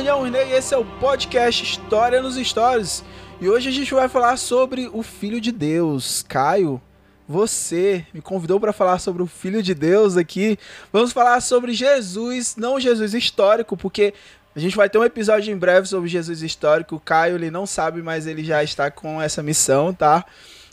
Daniel Urney e esse é o podcast História nos Stories. E hoje a gente vai falar sobre o Filho de Deus. Caio, você me convidou para falar sobre o Filho de Deus aqui. Vamos falar sobre Jesus, não Jesus histórico, porque a gente vai ter um episódio em breve sobre Jesus histórico. O Caio ele não sabe, mas ele já está com essa missão, tá?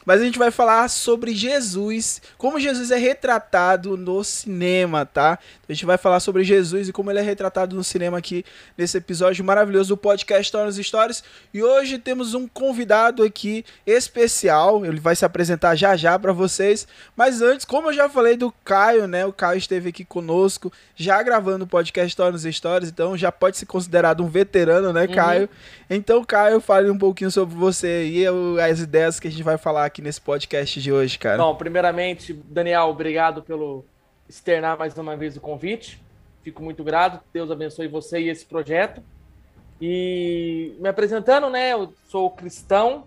Mas a gente vai falar sobre Jesus, como Jesus é retratado no cinema, tá? A gente vai falar sobre Jesus e como ele é retratado no cinema aqui nesse episódio maravilhoso do podcast Histórias Stories. E hoje temos um convidado aqui especial, ele vai se apresentar já já para vocês. Mas antes, como eu já falei do Caio, né? O Caio esteve aqui conosco, já gravando o podcast Histórias Stories, então já pode ser considerado um veterano, né, Caio? Uhum. Então, Caio, fale um pouquinho sobre você e as ideias que a gente vai falar aqui nesse podcast de hoje, cara. Bom, primeiramente, Daniel, obrigado pelo externar mais uma vez o convite. Fico muito grato. Deus abençoe você e esse projeto. E me apresentando, né? Eu sou cristão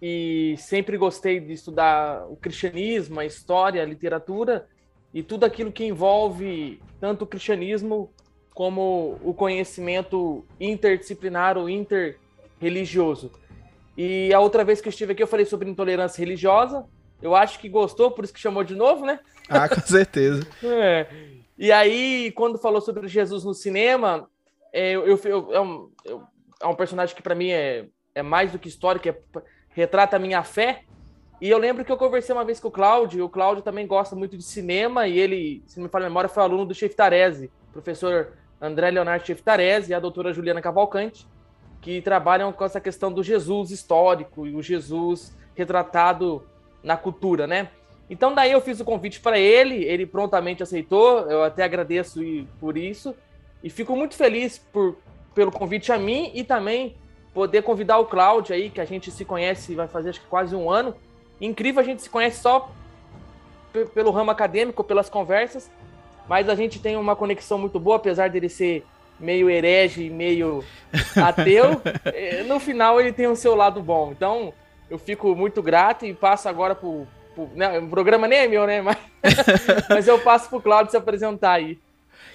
e sempre gostei de estudar o cristianismo, a história, a literatura e tudo aquilo que envolve tanto o cristianismo como o conhecimento interdisciplinar ou interreligioso. E a outra vez que eu estive aqui eu falei sobre intolerância religiosa. Eu acho que gostou, por isso que chamou de novo, né? Ah, com certeza. é. E aí, quando falou sobre Jesus no cinema, é, eu, eu, eu, é, um, é um personagem que para mim é, é mais do que histórico, é, retrata a minha fé. E eu lembro que eu conversei uma vez com o Cláudio, o Cláudio também gosta muito de cinema, e ele, se não me falha a memória, foi aluno do Cheftarese, professor André Leonardo Cheftarese e a doutora Juliana Cavalcante, que trabalham com essa questão do Jesus histórico e o Jesus retratado na cultura, né? Então daí eu fiz o convite para ele, ele prontamente aceitou, eu até agradeço por isso e fico muito feliz por, pelo convite a mim e também poder convidar o Cláudio aí, que a gente se conhece, vai fazer acho que quase um ano. Incrível, a gente se conhece só pelo ramo acadêmico, pelas conversas, mas a gente tem uma conexão muito boa, apesar dele ser meio herege, meio ateu, eh, no final ele tem o seu lado bom. Então, eu fico muito grato e passo agora pro. pro né, o programa nem é meu, né? Mas, mas eu passo pro Claudio se apresentar aí.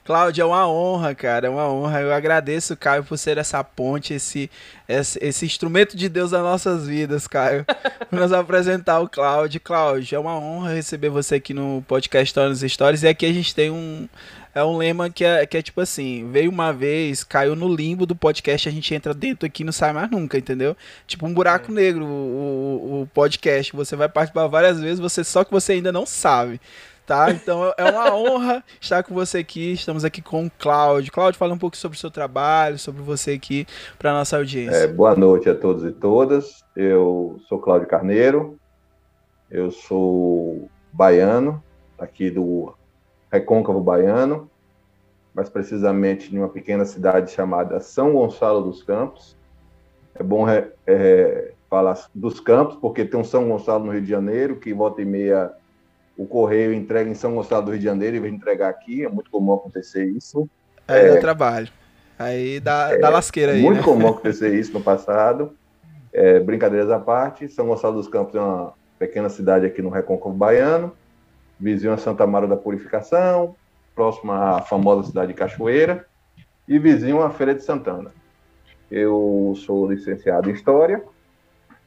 Cláudio, é uma honra, cara, é uma honra. Eu agradeço, Caio, por ser essa ponte, esse, esse, esse instrumento de Deus nas nossas vidas, Caio. Por nos apresentar o Cláudio. Cláudio, é uma honra receber você aqui no podcast Stories Stories. E aqui a gente tem um, é um lema que é, que é tipo assim: veio uma vez, caiu no limbo do podcast, a gente entra dentro aqui e não sai mais nunca, entendeu? Tipo um buraco é. negro o, o, podcast. Você vai participar várias vezes, você só que você ainda não sabe. Tá? Então é uma honra estar com você aqui. Estamos aqui com o Cláudio. Cláudio, fala um pouco sobre o seu trabalho, sobre você aqui para nossa audiência. É, boa noite a todos e todas. Eu sou Cláudio Carneiro, eu sou baiano, aqui do Recôncavo Baiano, mais precisamente em uma pequena cidade chamada São Gonçalo dos Campos. É bom é, é, falar dos campos, porque tem um São Gonçalo no Rio de Janeiro, que volta e meia o correio entrega em São Gonçalo do Rio de Janeiro e vem entregar aqui, é muito comum acontecer isso. Aí é, dá trabalho. Aí dá, é, dá lasqueira aí. Muito né? comum acontecer isso no passado. É, brincadeiras à parte, São Gonçalo dos Campos é uma pequena cidade aqui no Recôncavo Baiano vizinho a Santa Maria da Purificação, próximo à famosa cidade de Cachoeira, e vizinho à Feira de Santana. Eu sou licenciado em História,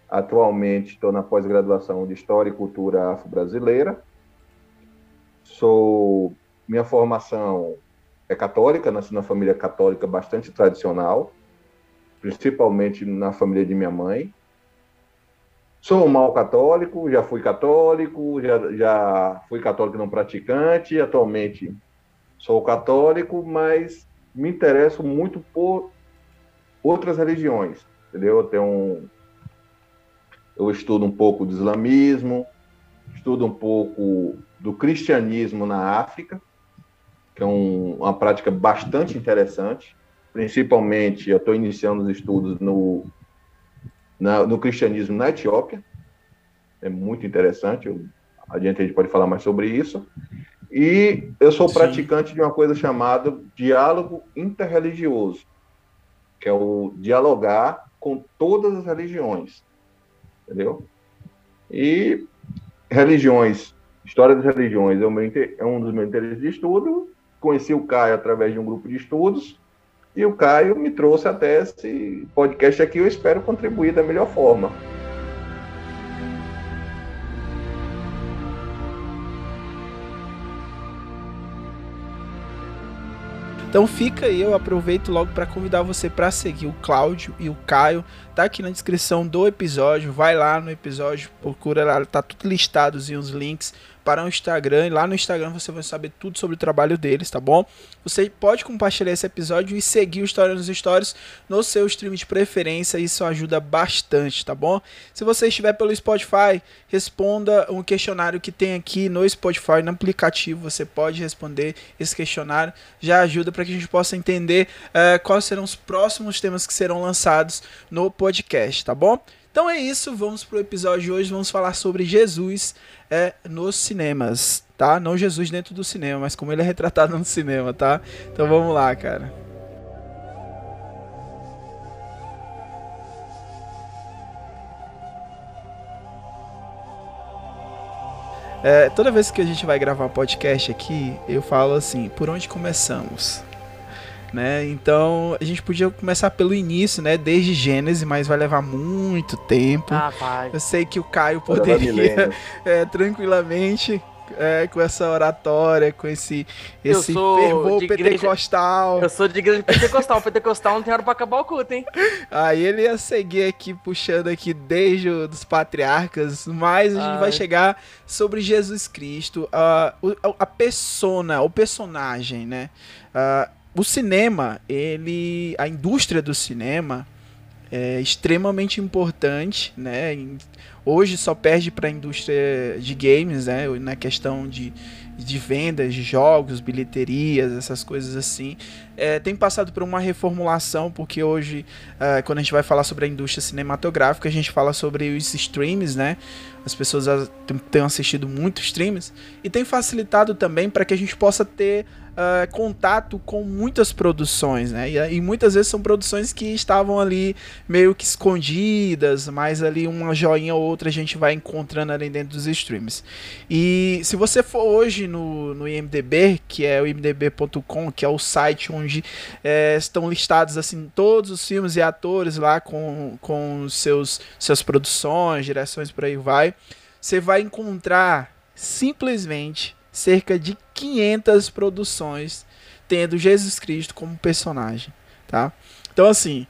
atualmente estou na pós-graduação de História e Cultura Afro-Brasileira. Sou minha formação é católica, nasci na família católica bastante tradicional, principalmente na família de minha mãe. Sou um mau católico, já fui católico, já, já fui católico não praticante, atualmente sou católico, mas me interesso muito por outras religiões, entendeu? Eu tenho um, eu estudo um pouco do islamismo, estudo um pouco do cristianismo na África, que é um, uma prática bastante interessante. Principalmente, eu estou iniciando os estudos no, na, no cristianismo na Etiópia. É muito interessante. Eu, adiante a gente pode falar mais sobre isso. E eu sou Sim. praticante de uma coisa chamada diálogo interreligioso, que é o dialogar com todas as religiões, entendeu? E religiões, história das religiões é, meu, é um dos meus interesses de estudo. Conheci o Caio através de um grupo de estudos e o Caio me trouxe até esse podcast aqui. Eu espero contribuir da melhor forma. Então fica aí, eu aproveito logo para convidar você para seguir o Cláudio e o Caio. Tá aqui na descrição do episódio, vai lá no episódio, procura lá, tá tudo listado os links para o Instagram. E lá no Instagram você vai saber tudo sobre o trabalho deles, tá bom? Você pode compartilhar esse episódio e seguir o História nos Stories no seu stream de preferência. Isso ajuda bastante, tá bom? Se você estiver pelo Spotify, responda um questionário que tem aqui no Spotify, no aplicativo. Você pode responder esse questionário. Já ajuda para que a gente possa entender uh, quais serão os próximos temas que serão lançados no podcast, tá bom? Então é isso, vamos pro episódio de hoje, vamos falar sobre Jesus é, nos cinemas, tá? Não Jesus dentro do cinema, mas como ele é retratado no cinema, tá? Então vamos lá, cara. É, toda vez que a gente vai gravar um podcast aqui, eu falo assim, por onde começamos? Né? Então a gente podia começar pelo início, né? Desde Gênesis, mas vai levar muito tempo. Ah, vai. Eu sei que o Caio poderia é, tranquilamente é, com essa oratória, com esse, esse fervor pentecostal. Igreja... Eu sou de igreja pentecostal. Pentecostal não tem hora pra acabar o culto, hein? Aí ele ia seguir aqui, puxando aqui desde os patriarcas, mas a gente Ai. vai chegar sobre Jesus Cristo, uh, a persona, o personagem, né? Uh, o cinema, ele, a indústria do cinema é extremamente importante, né? Hoje só perde para a indústria de games, né? Na questão de, de vendas de jogos, bilheterias, essas coisas assim. É, tem passado por uma reformulação, porque hoje, é, quando a gente vai falar sobre a indústria cinematográfica, a gente fala sobre os streams, né? As pessoas têm assistido muito streams e tem facilitado também para que a gente possa ter uh, contato com muitas produções, né? E, e, muitas vezes são produções que estavam ali meio que escondidas, mas ali uma joinha ou outra a gente vai encontrando ali dentro dos streams. E se você for hoje no, no IMDB, que é o imdb.com, que é o site onde é, estão listados assim todos os filmes e atores lá com, com seus suas produções, direções por aí vai, você vai encontrar simplesmente cerca de 500 produções tendo Jesus Cristo como personagem, tá? Então assim,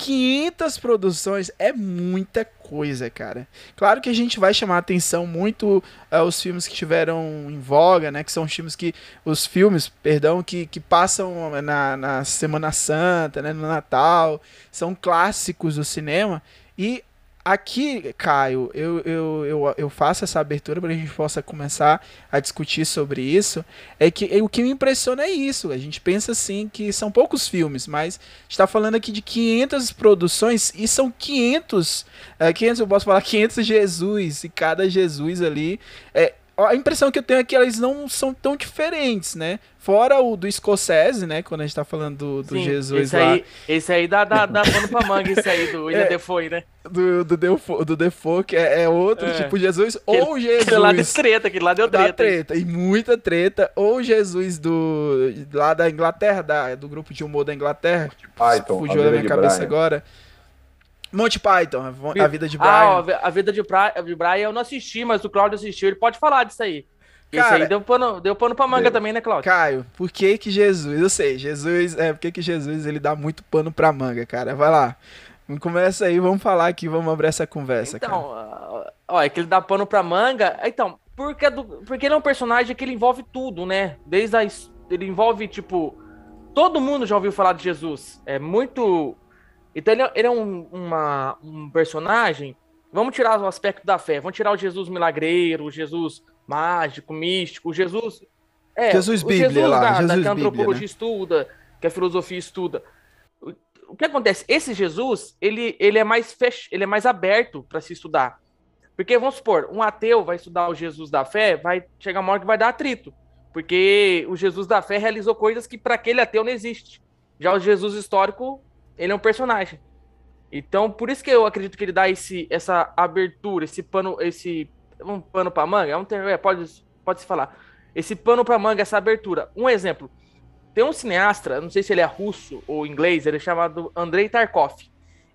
500 produções é muita coisa, cara. Claro que a gente vai chamar atenção muito uh, os filmes que tiveram em voga, né? Que são os filmes que. Os filmes, perdão, que, que passam na, na Semana Santa, né? No Natal. São clássicos do cinema. E aqui, Caio, eu, eu, eu, eu faço essa abertura para a gente possa começar a discutir sobre isso. É que o que me impressiona é isso. A gente pensa assim que são poucos filmes, mas está falando aqui de 500 produções e são 500, é, 500 eu posso falar 500 Jesus e cada Jesus ali é a impressão que eu tenho é que elas não são tão diferentes, né? Fora o do Scorsese, né? Quando a gente tá falando do, do Sim, Jesus esse lá. Aí, esse aí dá, dá, dá pano pra manga, esse aí do William é, Defoe, né? Do, do, Defoe, do Defoe, que é, é outro é. tipo de Jesus, aquele, ou Jesus... Aquele lá deu treta, aquele lá deu treta. treta, e muita treta. Ou Jesus do... lá da Inglaterra, da, do grupo de humor da Inglaterra. Python, fugiu da minha cabeça Brian. agora. Monty Python, a vida de ah, Brian. Ah, a vida de, pra... de Brian eu não assisti, mas o Claudio assistiu. Ele pode falar disso aí. Cara, Isso aí deu pano, deu pano pra manga deu. também, né, Claudio? Caio, por que que Jesus, eu sei, Jesus, é, por que que Jesus, ele dá muito pano pra manga, cara, vai lá. Começa aí, vamos falar aqui, vamos abrir essa conversa. Então, cara. ó, é que ele dá pano pra manga. Então, porque, é do, porque ele é um personagem que ele envolve tudo, né? Desde a. Ele envolve, tipo. Todo mundo já ouviu falar de Jesus. É muito. Então ele é, ele é um, uma, um personagem. Vamos tirar o aspecto da fé. Vamos tirar o Jesus milagreiro, o Jesus mágico, místico, o Jesus. É, Jesus Bíblia, Jesus lá, da, Jesus da que a antropologia Bíblia, né? estuda, que a filosofia estuda. O, o que acontece? Esse Jesus, ele, ele é mais fech... ele é mais aberto para se estudar. Porque, vamos supor, um ateu vai estudar o Jesus da fé, vai chegar uma hora que vai dar atrito. Porque o Jesus da fé realizou coisas que para aquele ateu não existe. Já o Jesus histórico, ele é um personagem. Então, por isso que eu acredito que ele dá esse, essa abertura, esse pano, esse um pano para manga, é um termo, é, pode, pode se falar. Esse pano para manga, essa abertura. Um exemplo. Tem um cineasta, não sei se ele é russo ou inglês, ele é chamado Andrei Tarkov.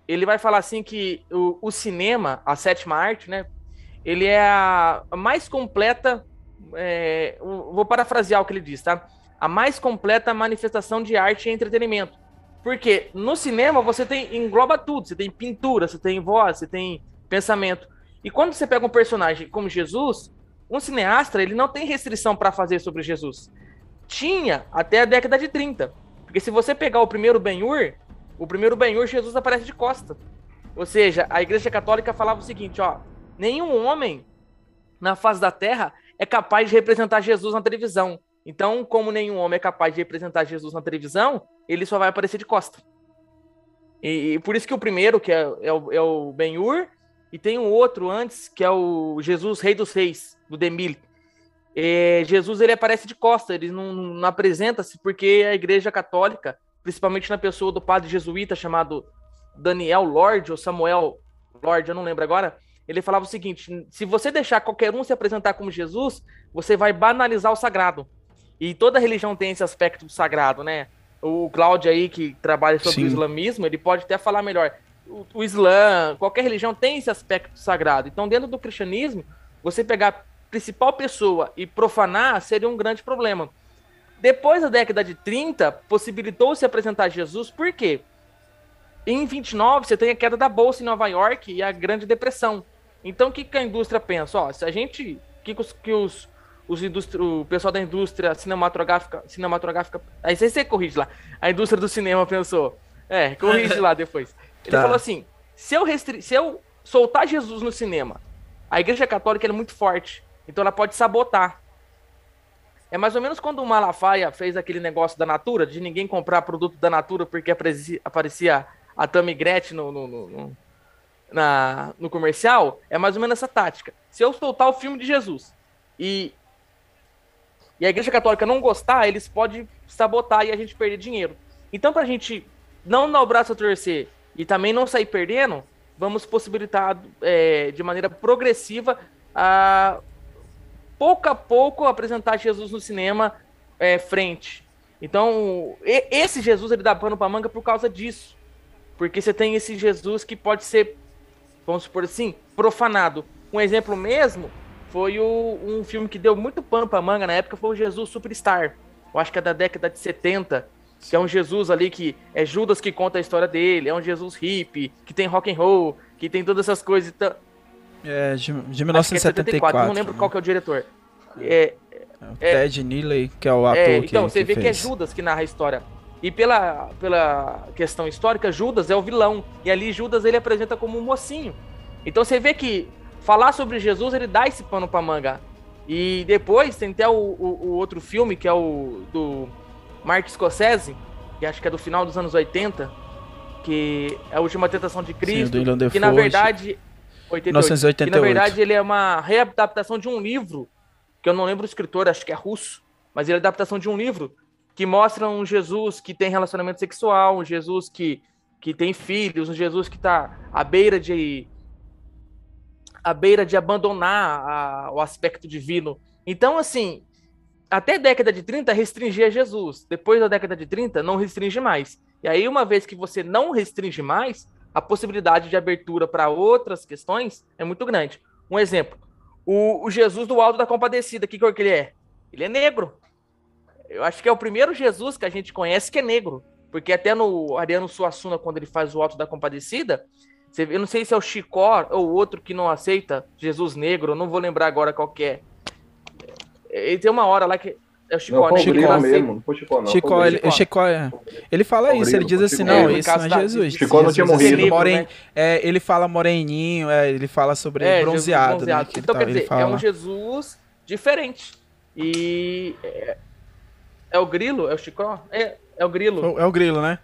Ele vai falar assim que o, o cinema, a sétima arte, né? Ele é a mais completa. É, vou parafrasear o que ele diz, tá? A mais completa manifestação de arte e entretenimento. Porque no cinema você tem engloba tudo. Você tem pintura, você tem voz, você tem pensamento. E quando você pega um personagem como Jesus, um cineasta ele não tem restrição para fazer sobre Jesus. Tinha até a década de 30. Porque se você pegar o primeiro Ben-Hur, o primeiro Ben-Hur, Jesus aparece de costa. Ou seja, a Igreja Católica falava o seguinte, ó, nenhum homem na face da Terra é capaz de representar Jesus na televisão. Então, como nenhum homem é capaz de representar Jesus na televisão, ele só vai aparecer de costa. E, e por isso que o primeiro, que é, é o, é o Ben-Hur, e tem um outro antes, que é o Jesus Rei dos Reis, do Demil. É, Jesus ele aparece de costa, ele não, não apresenta-se porque a Igreja Católica, principalmente na pessoa do padre jesuíta chamado Daniel Lord ou Samuel Lord, eu não lembro agora, ele falava o seguinte: se você deixar qualquer um se apresentar como Jesus, você vai banalizar o sagrado. E toda religião tem esse aspecto do sagrado, né? O Cláudio aí, que trabalha sobre Sim. o islamismo, ele pode até falar melhor. O, o Islã, qualquer religião tem esse aspecto sagrado. Então, dentro do cristianismo, você pegar principal pessoa e profanar seria um grande problema. Depois da década de 30, possibilitou-se apresentar Jesus, por quê? Em 29, você tem a queda da bolsa em Nova York e a Grande Depressão. Então, o que, que a indústria pensa? Ó, se a gente. que, que os, os, indústria, o pessoal da indústria cinematográfica. cinematográfica aí você, corrige lá. A indústria do cinema pensou. É, corrige lá depois. Ele tá. falou assim: se eu, restri se eu soltar Jesus no cinema, a Igreja Católica é muito forte. Então ela pode sabotar. É mais ou menos quando o Malafaia fez aquele negócio da Natura, de ninguém comprar produto da Natura porque aparecia, a Tammy Gretchen no, no, no, na, no comercial. É mais ou menos essa tática. Se eu soltar o filme de Jesus e, e a Igreja Católica não gostar, eles podem sabotar e a gente perder dinheiro. Então, para a gente não dar o braço a torcer e também não sair perdendo, vamos possibilitar é, de maneira progressiva a pouco a pouco apresentar Jesus no cinema é, frente. Então, esse Jesus ele dá pano para manga por causa disso. Porque você tem esse Jesus que pode ser, vamos supor assim, profanado. Um exemplo mesmo foi o, um filme que deu muito pano para manga na época, foi o Jesus Superstar. Eu acho que é da década de 70, que é um Jesus ali que é Judas que conta a história dele, é um Jesus hippie, que tem rock and roll, que tem todas essas coisas. Então, é, de, de 1974. É não lembro né? qual que é o diretor. É, é, Ted Neely, que é o ator é, Então, que, você que vê fez. que é Judas que narra a história. E pela, pela questão histórica, Judas é o vilão. E ali Judas ele apresenta como um mocinho. Então você vê que falar sobre Jesus, ele dá esse pano pra manga. E depois tem até o, o, o outro filme, que é o do Martin Scorsese, que acho que é do final dos anos 80, que é a Última Tentação de Cristo, Sim, que na verdade 88, 1988. Que na verdade ele é uma readaptação de um livro, que eu não lembro o escritor, acho que é russo, mas ele é adaptação de um livro que mostra um Jesus que tem relacionamento sexual, um Jesus que, que tem filhos, um Jesus que está à beira de à beira de abandonar a, o aspecto divino. Então, assim, até década de 30 restringia Jesus. Depois da década de 30, não restringe mais. E aí, uma vez que você não restringe mais, a possibilidade de abertura para outras questões é muito grande. Um exemplo, o, o Jesus do Alto da Compadecida, que cor que ele é? Ele é negro. Eu acho que é o primeiro Jesus que a gente conhece que é negro. Porque até no Ariano Suassuna, quando ele faz o Alto da Compadecida, eu não sei se é o Chicó ou o outro que não aceita Jesus Negro, eu não vou lembrar agora qual que é. Ele tem uma hora lá que é o Chicó, não, né? não aceita. mesmo, não foi o Chicó, não. Chicó, ele. Chicó, é- ele fala isso, ele diz assim, não, É, isso não é caso Jesus. da- Chicó não tinha Jesus, morrido. ele, moren- né? é, ele fala moreninho, é, ele fala sobre É, bronzeado, né? bronzeado. que ele Então, tá- quer dizer, fala é um. Jesus diferente. E é, é o Grilo? É o Chicó? É, é o Grilo. É o grilo, né?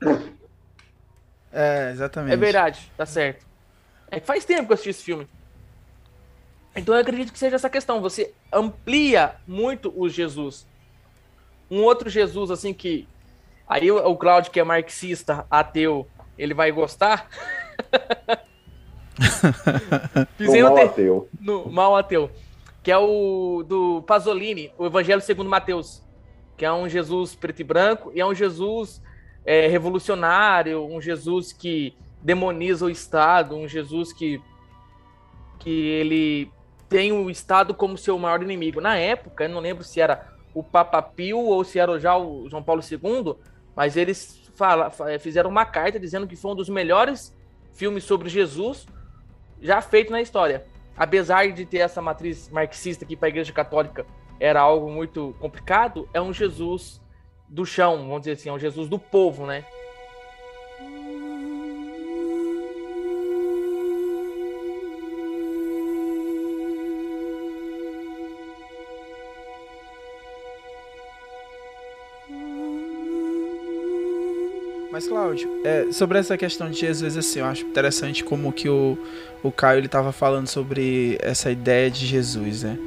É, exatamente. É verdade, tá certo. É que faz tempo que eu assisti esse filme. Então eu acredito que seja essa questão. Você amplia muito o Jesus. Um outro Jesus, assim, que. Aí o, o Claudio, que é marxista, ateu, ele vai gostar. Mal ter- ateu. no mal ateu, que é o do Pasolini, o Evangelho segundo Mateus, que é um Jesus preto e branco e é um Jesus é, revolucionário, um Jesus que demoniza o Estado, um Jesus que que ele tem o Estado como seu maior inimigo. Na época, eu não lembro se era o Papa Pio ou se era já o João Paulo II, mas eles fala, fa- fizeram uma carta dizendo que foi um dos melhores filmes sobre Jesus já feito na história apesar de ter essa matriz marxista que para a Igreja Católica era algo muito complicado, é um Jesus do chão, vamos dizer assim, é um Jesus do povo, né? Mas, Cláudio, é, sobre essa questão de Jesus, assim, eu acho interessante como que o, o Caio ele tava falando sobre essa ideia de Jesus, né?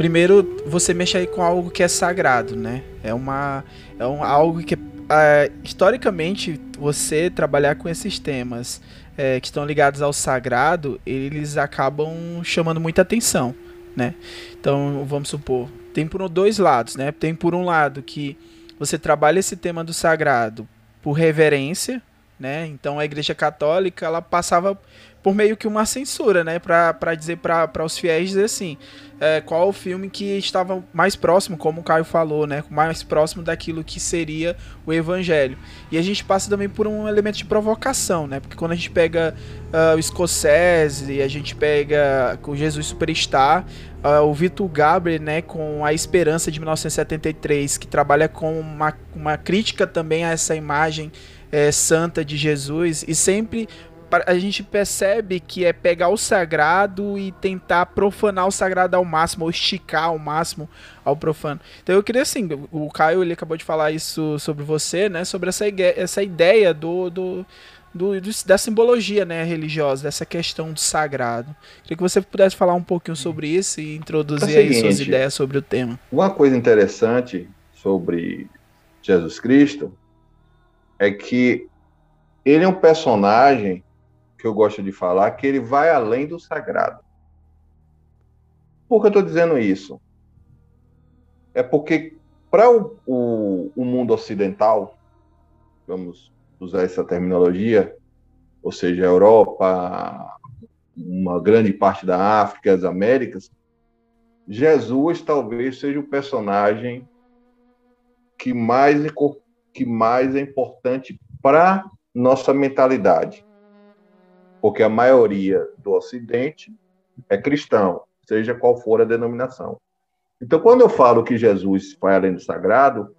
Primeiro, você mexe aí com algo que é sagrado, né? É uma é um, algo que é, historicamente você trabalhar com esses temas é, que estão ligados ao sagrado, eles acabam chamando muita atenção, né? Então, vamos supor, tem por dois lados, né? Tem por um lado que você trabalha esse tema do sagrado por reverência, né? Então a Igreja Católica ela passava por meio que uma censura, né? Para dizer para os fiéis dizer assim, é, qual o filme que estava mais próximo, como o Caio falou, né? Mais próximo daquilo que seria o Evangelho. E a gente passa também por um elemento de provocação, né? Porque quando a gente pega ah, o Scorsese, a gente pega o Jesus Superstar, ah, o Vitor Gabriel, né, com a Esperança de 1973, que trabalha com uma, uma crítica também a essa imagem eh, santa de Jesus, e sempre a gente percebe que é pegar o sagrado e tentar profanar o sagrado ao máximo, ou esticar ao máximo ao profano. Então eu queria assim, o Caio ele acabou de falar isso sobre você, né, sobre essa, essa ideia do, do, do- do- da simbologia né, religiosa, dessa questão do sagrado. Queria que você pudesse falar um pouquinho sobre isso e introduzir É aí suas seguinte. ideias sobre o tema. Uma coisa interessante sobre Jesus Cristo é que ele é um personagem que eu gosto de falar que ele vai além do sagrado. Por que eu estou dizendo isso? É porque para o, o, o mundo ocidental, vamos usar essa terminologia, ou seja, a Europa, uma grande parte da África, as Américas, Jesus talvez seja o personagem que mais, que mais é importante para nossa mentalidade. Porque a maioria do Ocidente é cristão, seja qual for a denominação. Então, quando eu falo que Jesus vai além do sagrado,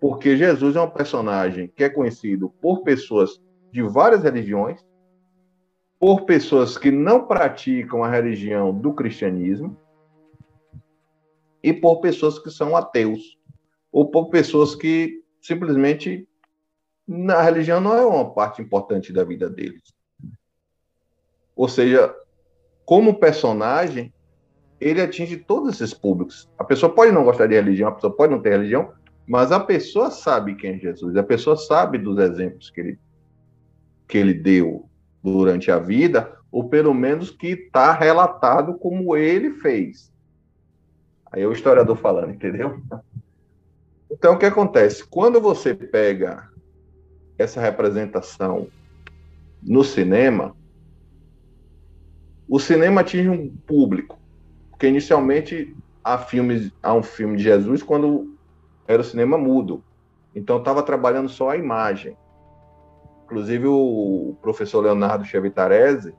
porque Jesus é um personagem que é conhecido por pessoas de várias religiões, por pessoas que não praticam a religião do cristianismo, e por pessoas que são ateus, ou por pessoas que simplesmente na religião não é uma parte importante da vida deles. Ou seja, como personagem, ele atinge todos esses públicos. A pessoa pode não gostar de religião, a pessoa pode não ter religião, mas a pessoa sabe quem é Jesus, a pessoa sabe dos exemplos que ele, que ele deu durante a vida, ou pelo menos que está relatado como ele fez. Aí é o historiador falando, entendeu? Então, o que acontece? Quando você pega essa representação no cinema, o cinema atinge um público. Porque inicialmente há, filmes, há um filme de Jesus quando era o cinema mudo. Então estava trabalhando só a imagem. Inclusive o professor Leonardo Chevitarese,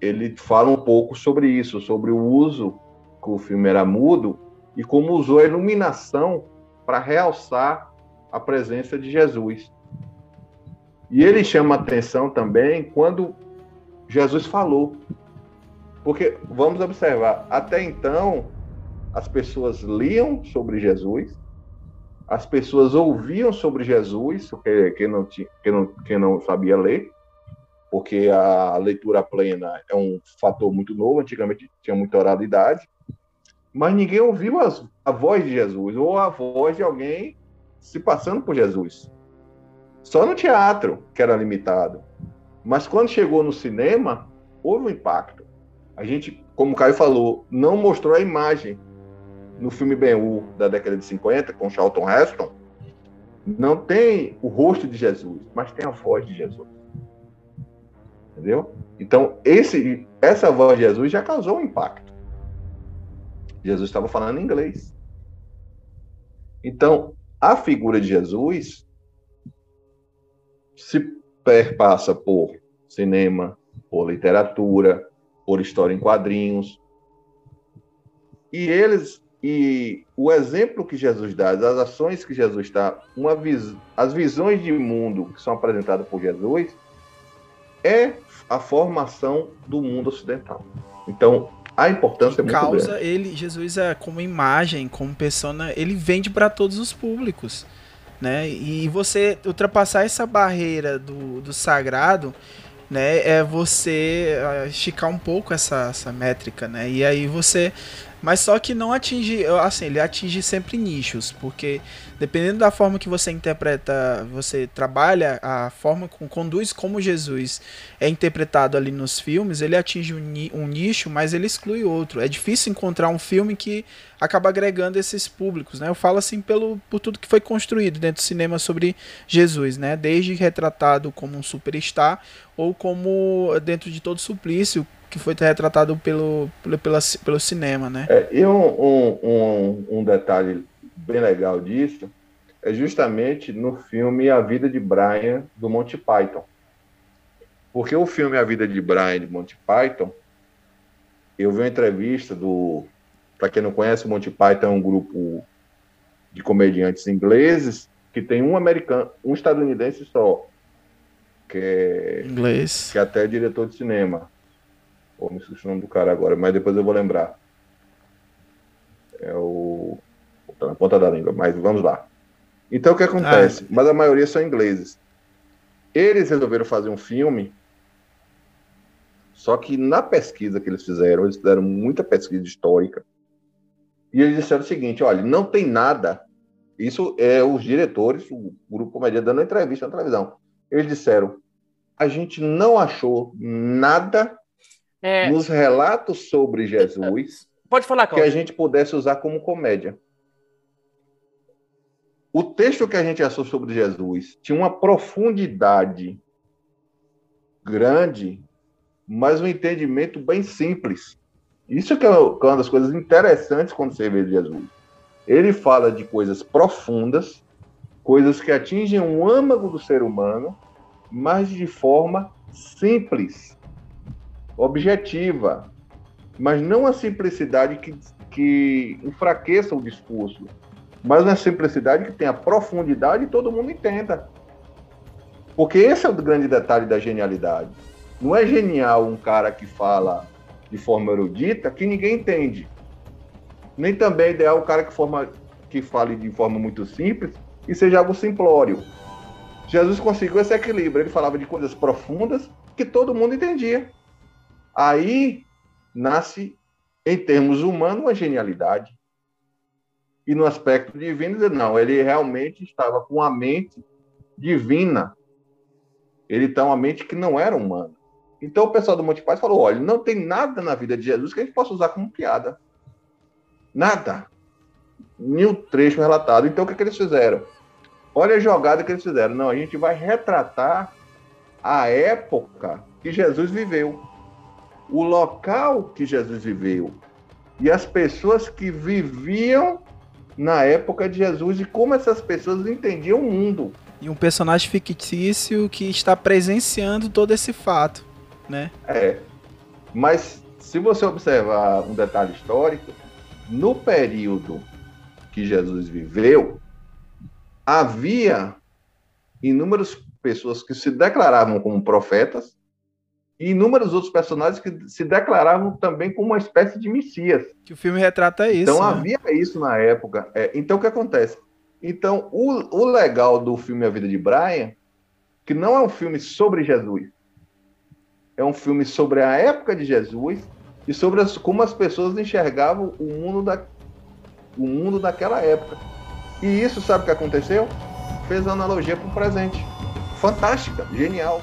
ele fala um pouco sobre isso, sobre o uso que o filme era mudo e como usou a iluminação para realçar a presença de Jesus. E ele chama atenção também quando Jesus falou. Porque, vamos observar, até então, as pessoas liam sobre Jesus, as pessoas ouviam sobre Jesus, quem não, tinha, quem não, quem não sabia ler, porque a leitura plena é um fator muito novo, antigamente tinha muita oralidade, mas ninguém ouviu as, a voz de Jesus, ou a voz de alguém se passando por Jesus. Só no teatro, que era limitado. Mas quando chegou no cinema, houve um impacto. A gente, como o Caio falou, não mostrou a imagem. No filme Ben-Hur da década de 50, com Charlton Heston, não tem o rosto de Jesus, mas tem a voz de Jesus. Entendeu? Então, esse, essa voz de Jesus já causou um impacto. Jesus estava falando inglês. Então, a figura de Jesus se perpassa por cinema, por literatura, por história em quadrinhos. E eles e o exemplo que Jesus dá, as ações que Jesus dá, uma vis, as visões de mundo que são apresentadas por Jesus é a formação do mundo ocidental. Então, a importância é muito causa grande. ele Jesus é como imagem, como persona, ele vende para todos os públicos, né? E você ultrapassar essa barreira do, do sagrado, né? É você ah, esticar um pouco essa, essa métrica, né? E aí você mas só que não atinge, assim, ele atinge sempre nichos, porque dependendo da forma que você interpreta, você trabalha, a forma como conduz como Jesus é interpretado ali nos filmes, ele atinge um, um nicho, mas ele exclui outro. É difícil encontrar um filme que acaba agregando esses públicos, né? Eu falo assim pelo por tudo que foi construído dentro do cinema sobre Jesus, né? Desde retratado como um superstar ou como dentro de todo suplício que foi retratado pelo, pelo, pela, pelo cinema, né? É, e um, um, um, detalhe bem legal disso é justamente no filme A Vida de Brian, do Monty Python. Porque o filme A Vida de Brian, de Monty Python, eu vi uma entrevista do... Para quem não conhece, o Monty Python é um grupo de comediantes ingleses que tem um americano, um estadunidense só, que é, inglês, que é até diretor de cinema. Pô, me esqueci o nome do cara agora, mas depois eu vou lembrar. É o. Tá na ponta da língua, mas vamos lá. Então o que acontece? Ah. Mas a maioria são ingleses. Eles resolveram fazer um filme. Só que na pesquisa que eles fizeram, eles fizeram muita pesquisa histórica. E eles disseram o seguinte: olha, não tem nada. Isso é os diretores, o grupo comédia dando entrevista na televisão. Eles disseram: a gente não achou nada é... nos relatos sobre Jesus Pode falar, Cláudio. que a gente pudesse usar como comédia. O texto que a gente achou sobre Jesus tinha uma profundidade grande, mas um entendimento bem simples. Isso é que é uma das coisas interessantes quando você vê Jesus. Ele fala de coisas profundas, coisas que atingem o âmago do ser humano, mas de forma simples objetiva, mas não a simplicidade que, que enfraqueça o discurso, mas uma simplicidade que tenha profundidade e todo mundo entenda. Porque esse é o grande detalhe da genialidade. Não é genial um cara que fala de forma erudita que ninguém entende. Nem também é ideal o cara que, forma, que fale de forma muito simples e seja algo simplório. Jesus conseguiu esse equilíbrio. Ele falava de coisas profundas que todo mundo entendia. Aí nasce, em termos humanos, uma genialidade. E no aspecto divino, não, ele realmente estava com a mente divina. Ele tem uma mente que não era humana. Então o pessoal do Monte Paz falou: olha, não tem nada na vida de Jesus que a gente possa usar como piada. Nada. Nenhum trecho relatado. Então o que, é que eles fizeram? Olha a jogada que eles fizeram. Não, a gente vai retratar a época que Jesus viveu o local que Jesus viveu e as pessoas que viviam na época de Jesus e como essas pessoas entendiam o mundo. E um personagem fictício que está presenciando todo esse fato, né? É. Mas se você observar um detalhe histórico, no período que Jesus viveu, havia inúmeras pessoas que se declaravam como profetas e inúmeros outros personagens que se declaravam também como uma espécie de messias. Que o filme retrata isso. Então né? havia isso na época. É, então o que acontece? Então o, o legal do filme A Vida de Brian, que não é um filme sobre Jesus, é um filme sobre a época de Jesus e sobre as, como as pessoas enxergavam o mundo, da, o mundo daquela época. E isso, sabe o que aconteceu? Fez analogia com o presente. Fantástica, genial.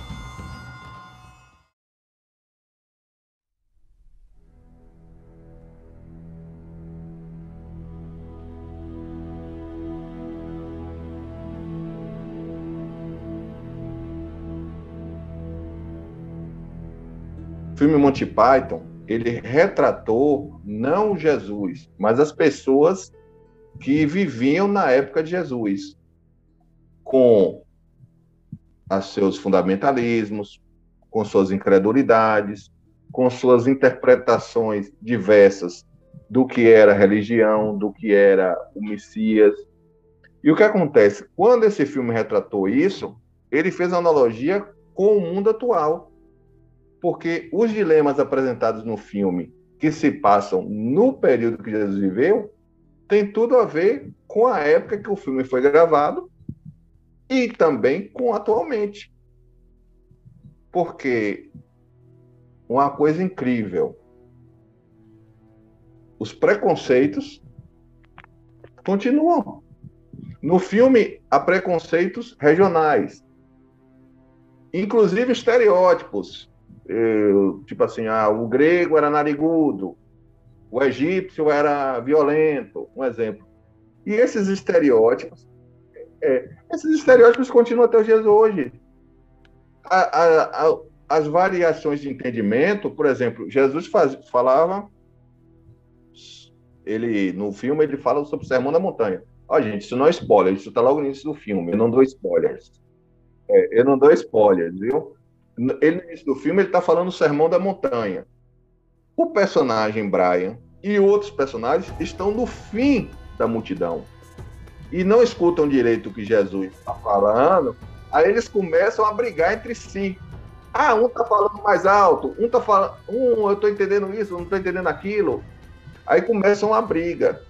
Filme Monty Python, ele retratou não Jesus, mas as pessoas que viviam na época de Jesus, com seus fundamentalismos, com suas incredulidades, com suas interpretações diversas do que era religião, do que era o Messias. E o que acontece? Quando esse filme retratou isso, ele fez analogia com o mundo atual. Porque os dilemas apresentados no filme, que se passam no período que Jesus viveu, tem tudo a ver com a época que o filme foi gravado e também com atualmente. Porque uma coisa incrível, os preconceitos continuam. No filme há preconceitos regionais, inclusive estereótipos, tipo assim, ah, o grego era narigudo, o egípcio era violento, um exemplo. E esses estereótipos, é, esses estereótipos continuam até os dias de hoje. A, a, a, as variações de entendimento, por exemplo, Jesus faz, falava, ele no filme ele fala sobre o Sermão da Montanha. Ó, gente, isso não é spoiler, isso está logo no início do filme. Eu não dou spoilers. É, eu não dou spoilers, viu? Ele, no início do filme ele está falando o Sermão da Montanha. O personagem Brian e outros personagens estão no fim da multidão e não escutam direito o que Jesus está falando, aí eles começam a brigar entre si. Ah, um está falando mais alto, um está falando, um, eu estou entendendo isso, não estou entendendo aquilo. Aí começam a briga.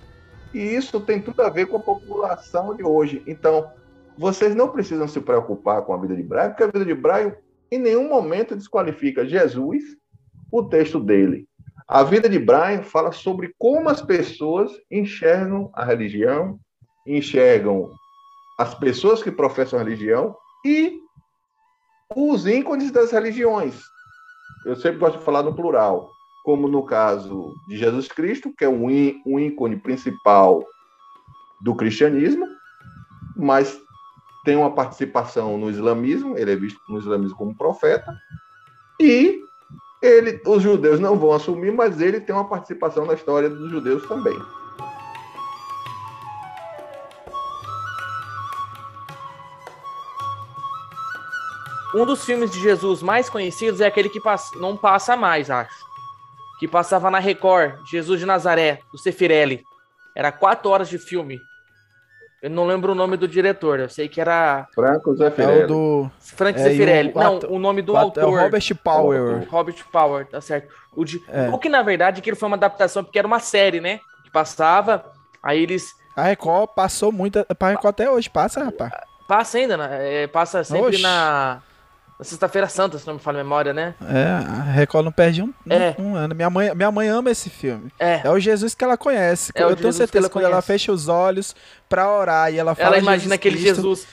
E isso tem tudo a ver com a população de hoje. Então, vocês não precisam se preocupar com a vida de Brian, porque a vida de Brian em nenhum momento desqualifica Jesus, o texto dele. A vida de Brian fala sobre como as pessoas enxergam a religião, enxergam as pessoas que professam a religião e os ícones das religiões. Eu sempre gosto de falar no plural, como no caso de Jesus Cristo, que é um, ícone principal do cristianismo, mas tem uma participação no islamismo, ele é visto no islamismo como profeta, e ele, os judeus não vão assumir, mas ele tem uma participação na história dos judeus também. Um dos filmes de Jesus mais conhecidos é aquele que passa, não passa mais, acho. Que passava na Record, Jesus de Nazaré, do Sefirelli. Era quatro horas de filme. Eu não lembro o nome do diretor, eu sei que era. Franco É Zeffirelli. o do. Frank É, Zeffirelli. o Não, o nome do o autor. É o Robert Power. O Robert Power, tá certo. O, de... É. o que, na verdade, aquilo foi uma adaptação, porque era uma série, né? Que passava, aí eles. A Record passou muito. A Record até hoje passa, rapaz. Passa ainda, né? É, passa sempre Oxe. na. Sexta-feira Santa, se não me falha a memória, né? É, a Record não perde um, um- É. um ano. Minha mãe, minha mãe ama esse filme. É. É o Jesus que ela conhece. É Eu tenho Jesus certeza que ela quando ela fecha os olhos pra orar e ela fala Ela imagina aquele Cristo, Jesus.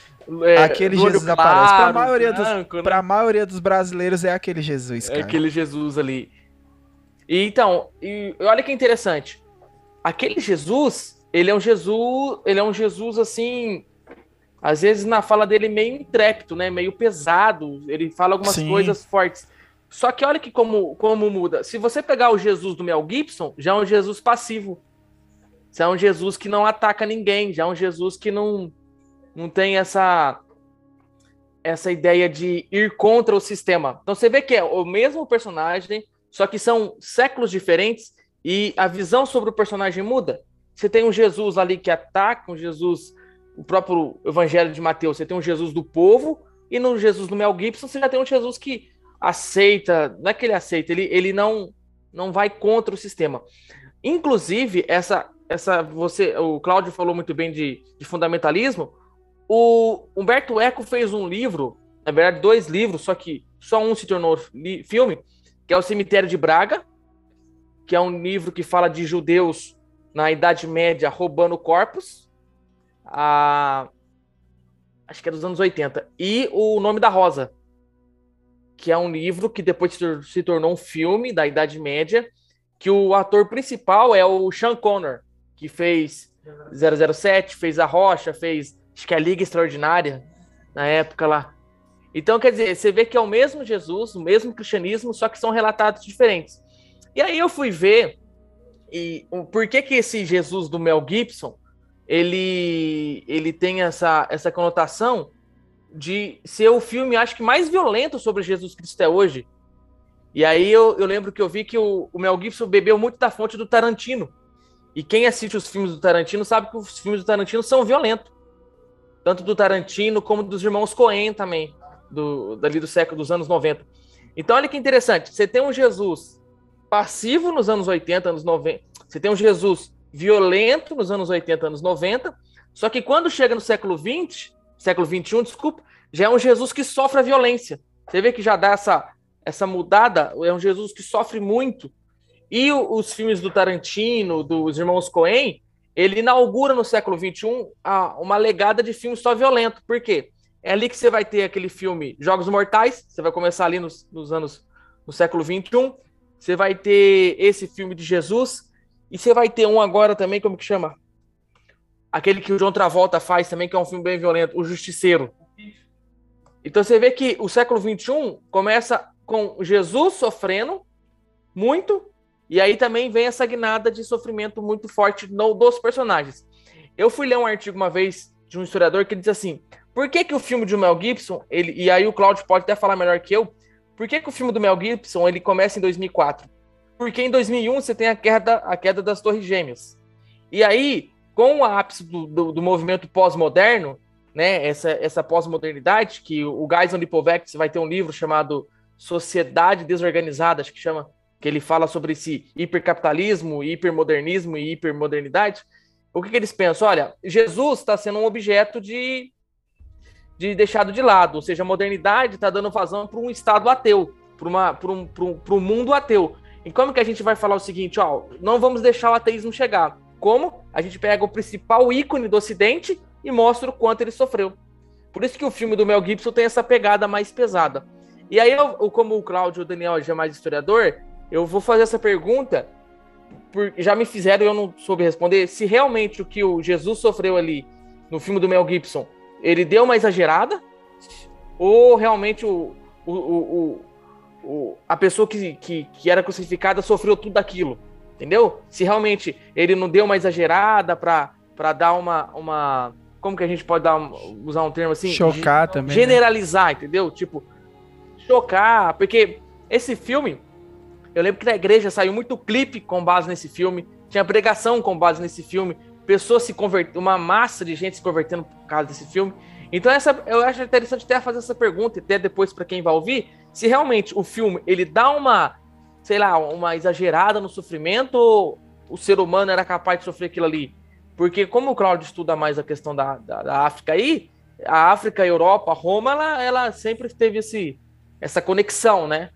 é, aquele Jesus aparece. Pra claro, maioria dos- branco, né? Pra maioria dos brasileiros é aquele Jesus, É cara. aquele Jesus ali. E então, e olha que interessante. Aquele Jesus, ele é um Jesus, ele é um Jesus assim, às vezes na fala dele meio intrépido, né? Meio pesado. Ele fala algumas Sim. coisas fortes. Só que olha que como, como muda. Se você pegar o Jesus do Mel Gibson, já é um Jesus passivo. já é um Jesus que não ataca ninguém, já é um Jesus que não, não tem essa essa ideia de ir contra o sistema. Então você vê que é o mesmo personagem, só que são séculos diferentes e a visão sobre o personagem muda. Você tem um Jesus ali que ataca, um Jesus, o próprio Evangelho de Mateus, você tem um Jesus do povo, e no Jesus do Mel Gibson você já tem um Jesus que aceita, não é que ele aceita, ele, ele não, não vai contra o sistema. Inclusive, essa, essa você, o Cláudio falou muito bem de, de fundamentalismo, o Humberto Eco fez um livro, na verdade, dois livros, só que só um se tornou filme, que é o Cemitério de Braga, que é um livro que fala de judeus na Idade Média roubando corpos. A... Acho que é dos anos 80. E O Nome da Rosa, que é um livro que depois se tornou um filme da Idade Média, que o ator principal é o Sean Connor, que fez 007, fez A Rocha, fez acho que é a Liga Extraordinária, na época lá. Então, quer dizer, você vê que é o mesmo Jesus, o mesmo cristianismo, só que são relatados diferentes. E aí eu fui ver e por que que esse Jesus do Mel Gibson, ele ele tem essa essa conotação de ser o filme, acho que mais violento sobre Jesus Cristo até hoje. E aí eu, eu lembro que eu vi que o, o Mel Gibson bebeu muito da fonte do Tarantino. E quem assiste os filmes do Tarantino sabe que os filmes do Tarantino são violentos tanto do Tarantino como dos irmãos Coen também, do, dali do século dos anos 90. Então, olha que interessante, você tem um Jesus passivo nos anos 80, anos 90, você tem um Jesus violento nos anos 80, anos 90, só que quando chega no século 20, século 21, desculpa, já é um Jesus que sofre a violência. Você vê que já dá essa, essa mudada, é um Jesus que sofre muito. E os filmes do Tarantino, dos irmãos Coen, ele inaugura no século XXI uma legada de filme só violento. Por quê? É ali que você vai ter aquele filme Jogos Mortais, você vai começar ali nos, nos anos no século XXI. Você vai ter esse filme de Jesus, e você vai ter um agora também, como que chama? Aquele que o John Travolta faz também, que é um filme bem violento, O Justiceiro. Então você vê que o século XXI começa com Jesus sofrendo muito, e aí também vem essa guinada de sofrimento muito forte no, dos personagens. Eu fui ler um artigo uma vez de um historiador que diz assim: por que, que o filme de Mel Gibson, ele, e aí o Claudio pode até falar melhor que eu, por que, que o filme do Mel Gibson ele começa em 2004? Porque em 2001 você tem a queda, a queda das Torres Gêmeas. E aí, com o ápice do, do, do movimento pós-moderno, né, essa, essa pós-modernidade, que o Geisel Lipovetsky vai ter um livro chamado Sociedade Desorganizada, acho que chama que ele fala sobre esse hipercapitalismo, hipermodernismo e hipermodernidade, o que, que eles pensam? Olha, Jesus está sendo um objeto de, de deixado de lado, ou seja, a modernidade está dando vazão para um Estado ateu, para um, um, um mundo ateu. E como que a gente vai falar o seguinte, ó, não vamos deixar o ateísmo chegar? Como? A gente pega o principal ícone do Ocidente e mostra o quanto ele sofreu. Por isso que o filme do Mel Gibson tem essa pegada mais pesada. E aí, eu, como o Cláudio e o Daniel já é mais historiador, eu vou fazer essa pergunta, porque já me fizeram e eu não soube responder, se realmente o que o Jesus sofreu ali no filme do Mel Gibson, ele deu uma exagerada, ou realmente o, o, o, o a pessoa que, que, que era crucificada sofreu tudo aquilo, entendeu? Se realmente ele não deu uma exagerada para dar uma, uma. Como que a gente pode dar, usar um termo assim? Chocar também. Né? Generalizar, né? entendeu? Tipo, chocar, porque esse filme eu lembro que na igreja saiu muito clipe com base nesse filme, tinha pregação com base nesse filme, pessoas se convertendo, uma massa de gente se convertendo por causa desse filme. Então essa, eu acho interessante até fazer essa pergunta, até depois para quem vai ouvir, se realmente o filme ele dá uma, sei lá, uma exagerada no sofrimento ou o ser humano era capaz de sofrer aquilo ali. Porque como o Claudio estuda mais a questão da, da, da África aí, a África, a Europa, Roma, ela, ela sempre teve esse, essa conexão, né?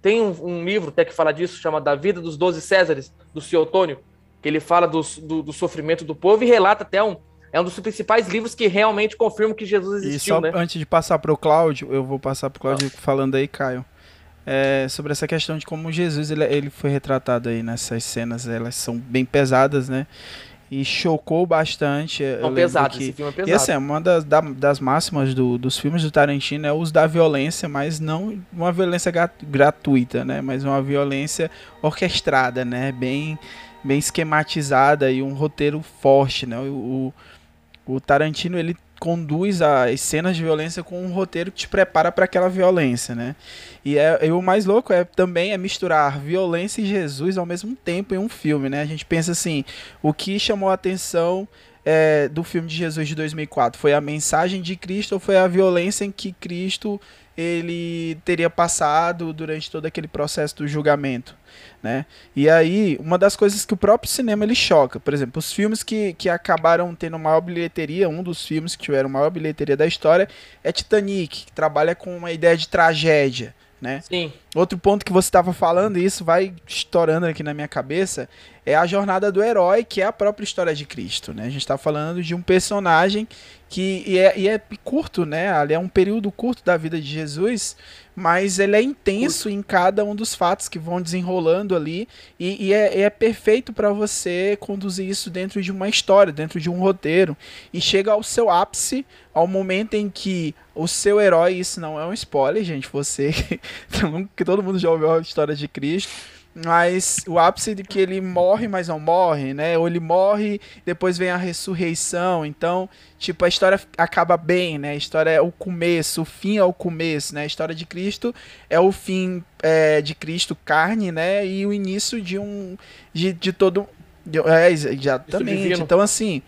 Tem um, um, livro até que fala disso, chama Da Vida dos Doze Césares, do Ciotônio, que ele fala do, do, do, sofrimento do povo e relata até um. É um dos principais livros que realmente confirma que Jesus existiu, e só né? antes de passar para o Cláudio, eu vou passar para o Cláudio ah. falando aí, Caio. É, sobre essa questão de como Jesus ele, ele foi retratado aí nessas cenas, elas são bem pesadas, né? e chocou bastante. São pesados, que... esse filme é pesado. E assim, uma das, das máximas do, dos filmes do Tarantino é o uso da violência, mas não uma violência gratuita, né? Mas uma violência orquestrada, né? Bem bem esquematizada e um roteiro forte, né? O, o Tarantino ele conduz as cenas de violência com um roteiro que te prepara para aquela violência, né? E, é, e o mais louco é também é misturar violência e Jesus ao mesmo tempo em um filme, né? A gente pensa assim, o que chamou a atenção é, do filme de Jesus de 2004 foi a mensagem de Cristo ou foi a violência em que Cristo ele teria passado durante todo aquele processo do julgamento, né? E aí, uma das coisas que o próprio cinema ele choca, por exemplo, os filmes que, que acabaram tendo maior bilheteria, um dos filmes que tiveram maior bilheteria da história é Titanic, que trabalha com uma ideia de tragédia, né? Sim. Outro ponto que você estava falando, e isso vai estourando aqui na minha cabeça, é a jornada do herói, que é a própria história de Cristo, né? A gente está falando de um personagem que e é, e é, curto, né? Ali é um período curto da vida de Jesus, mas ele é intenso em cada um dos fatos que vão desenrolando ali. E, e é, é, perfeito para você conduzir isso dentro de uma história, dentro de um roteiro. E chega ao seu ápice, ao momento em que o seu herói, isso não é um spoiler, gente, você que todo mundo já ouviu a história de Cristo mas o ápice de que ele morre, mas não morre, né? Ou ele morre, depois vem a ressurreição. Então, tipo, a história acaba bem, né? A história é o começo, o fim é o começo, né? A história de Cristo é o fim é, de Cristo carne, né? E o início de um de, de todo de, é, exatamente. Então, assim,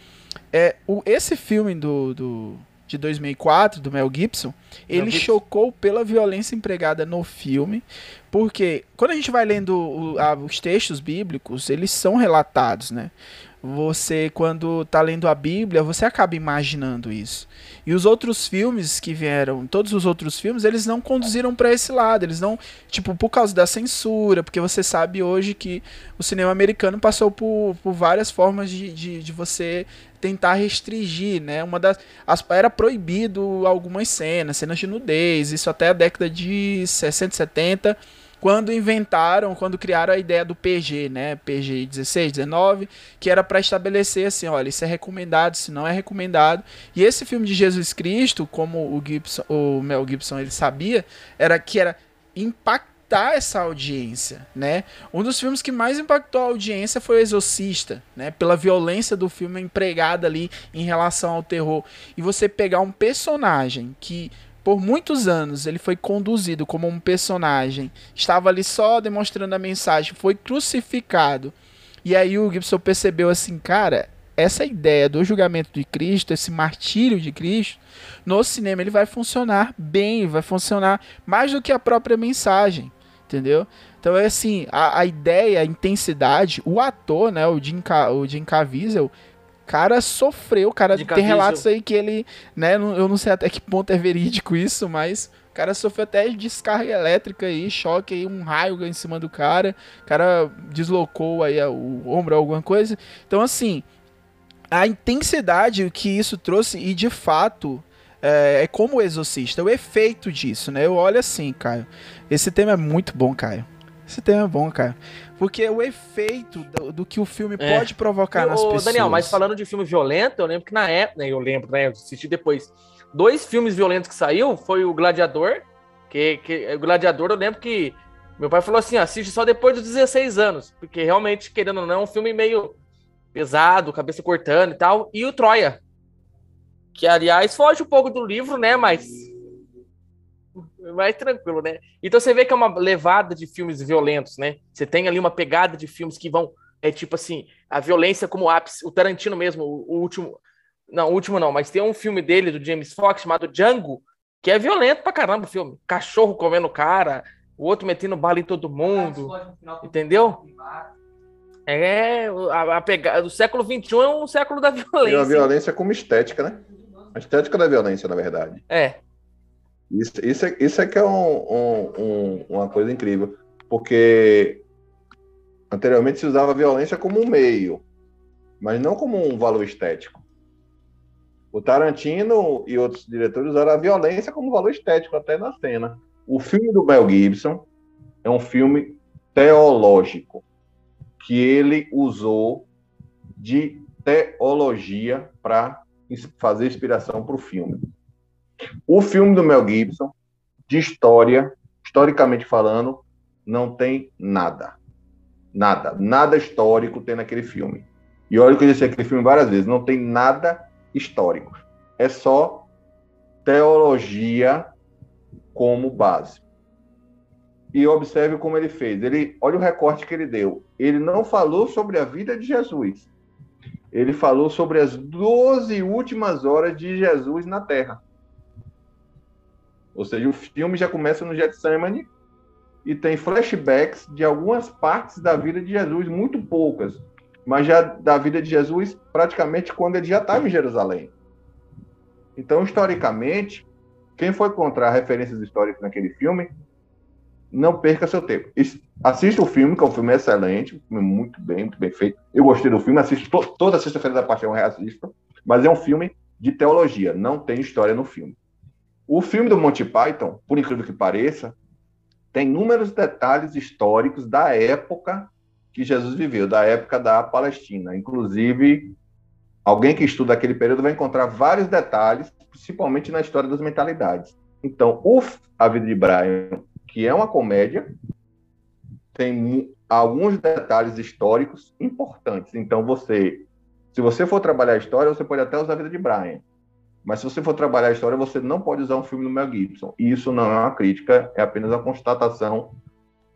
é o esse filme do, do de 2004 do Mel Gibson, ele Gibson. chocou pela violência empregada no filme, porque quando a gente vai lendo o, a, os textos bíblicos, eles são relatados, né? Você, quando tá lendo a Bíblia, você acaba imaginando isso. E os outros filmes que vieram, todos os outros filmes, eles não conduziram para esse lado. Eles não, tipo, por causa da censura, porque você sabe hoje que o cinema americano passou por, por várias formas de, de, de você tentar restringir, né? Uma das as, era proibido algumas cenas, cenas de nudez, isso até a década de 60, 70 quando inventaram, quando criaram a ideia do PG, né, PG 16, 19, que era para estabelecer assim, olha, isso é recomendado, isso não é recomendado. E esse filme de Jesus Cristo, como o Gibson, o Mel Gibson ele sabia, era que era impactar essa audiência, né? Um dos filmes que mais impactou a audiência foi o Exorcista, né? Pela violência do filme empregada ali em relação ao terror. E você pegar um personagem que por muitos anos ele foi conduzido como um personagem, estava ali só demonstrando a mensagem, foi crucificado. E aí o Gibson percebeu assim, cara, essa ideia do julgamento de Cristo, esse martírio de Cristo, no cinema ele vai funcionar bem, vai funcionar mais do que a própria mensagem, entendeu? Então é assim, a, a ideia, a intensidade, o ator, né, o Jim, o Jim Caviezel, cara sofreu, cara tem relatos aí que ele, né, eu não sei até que ponto é verídico isso, mas o cara sofreu até descarga elétrica aí, choque aí, um raio em cima do cara, o cara deslocou aí o ombro alguma coisa. Então assim, a intensidade que isso trouxe e de fato é, é como o exorcista, o efeito disso, né? Eu olho assim, Caio. Esse tema é muito bom, Caio. Esse tema é bom, Caio. Porque o efeito do, do que o filme é. pode provocar eu, nas pessoas. Daniel, mas falando de filme violento, eu lembro que na época, né, eu lembro, né, eu assisti depois, dois filmes violentos que saiu, foi o Gladiador, que, que o Gladiador eu lembro que meu pai falou assim, assiste só depois dos 16 anos, porque realmente, querendo ou não, é um filme meio pesado, cabeça cortando e tal, e o Troia, que aliás foge um pouco do livro, né, mas mais tranquilo, né? Então você vê que é uma levada de filmes violentos, né? Você tem ali uma pegada de filmes que vão, é tipo assim, a violência como ápice. O Tarantino mesmo, o, o último. Não, o último não, mas tem um filme dele, do James Fox, chamado Django, que é violento pra caramba o filme. Cachorro comendo cara, o outro metendo bala em todo mundo. Entendeu? É, a, a pegada do século XXI é um século da violência. E a violência como estética, né? A estética da violência, na verdade. É. Isso, isso, é, isso é que é um, um, um, uma coisa incrível, porque anteriormente se usava a violência como um meio, mas não como um valor estético. O Tarantino e outros diretores usaram a violência como valor estético até na cena. O filme do Mel Gibson é um filme teológico que ele usou de teologia para fazer inspiração para o filme. O filme do Mel Gibson, de história, historicamente falando, não tem nada. Nada. Nada histórico tem naquele filme. E olha que eu disse aquele filme várias vezes, não tem nada histórico. É só teologia como base. E observe como ele fez. Ele, olha o recorte que ele deu. Ele não falou sobre a vida de Jesus. Ele falou sobre as 12 últimas horas de Jesus na Terra. Ou seja, o filme já começa no Getsemane e tem flashbacks de algumas partes da vida de Jesus, muito poucas, mas já da vida de Jesus praticamente quando ele já estava em Jerusalém. Então, historicamente, quem for encontrar referências históricas naquele filme, não perca seu tempo. Assista o filme, que é um filme excelente, um filme muito bem, muito bem feito. Eu gostei do filme, assisto to toda sexta-feira da Paixão, reassisto, mas é um filme de teologia, não tem história no filme. O filme do Monty Python, por incrível que pareça, tem inúmeros detalhes históricos da época que Jesus viveu, da época da Palestina. Inclusive, alguém que estuda aquele período vai encontrar vários detalhes, principalmente na história das mentalidades. Então, o A Vida de Brian, que é uma comédia, tem alguns detalhes históricos importantes. Então, você, se você for trabalhar a história, você pode até usar a vida de Brian. Mas se você for trabalhar a história, você não pode usar um filme do Mel Gibson. E isso não é uma crítica, é apenas a constatação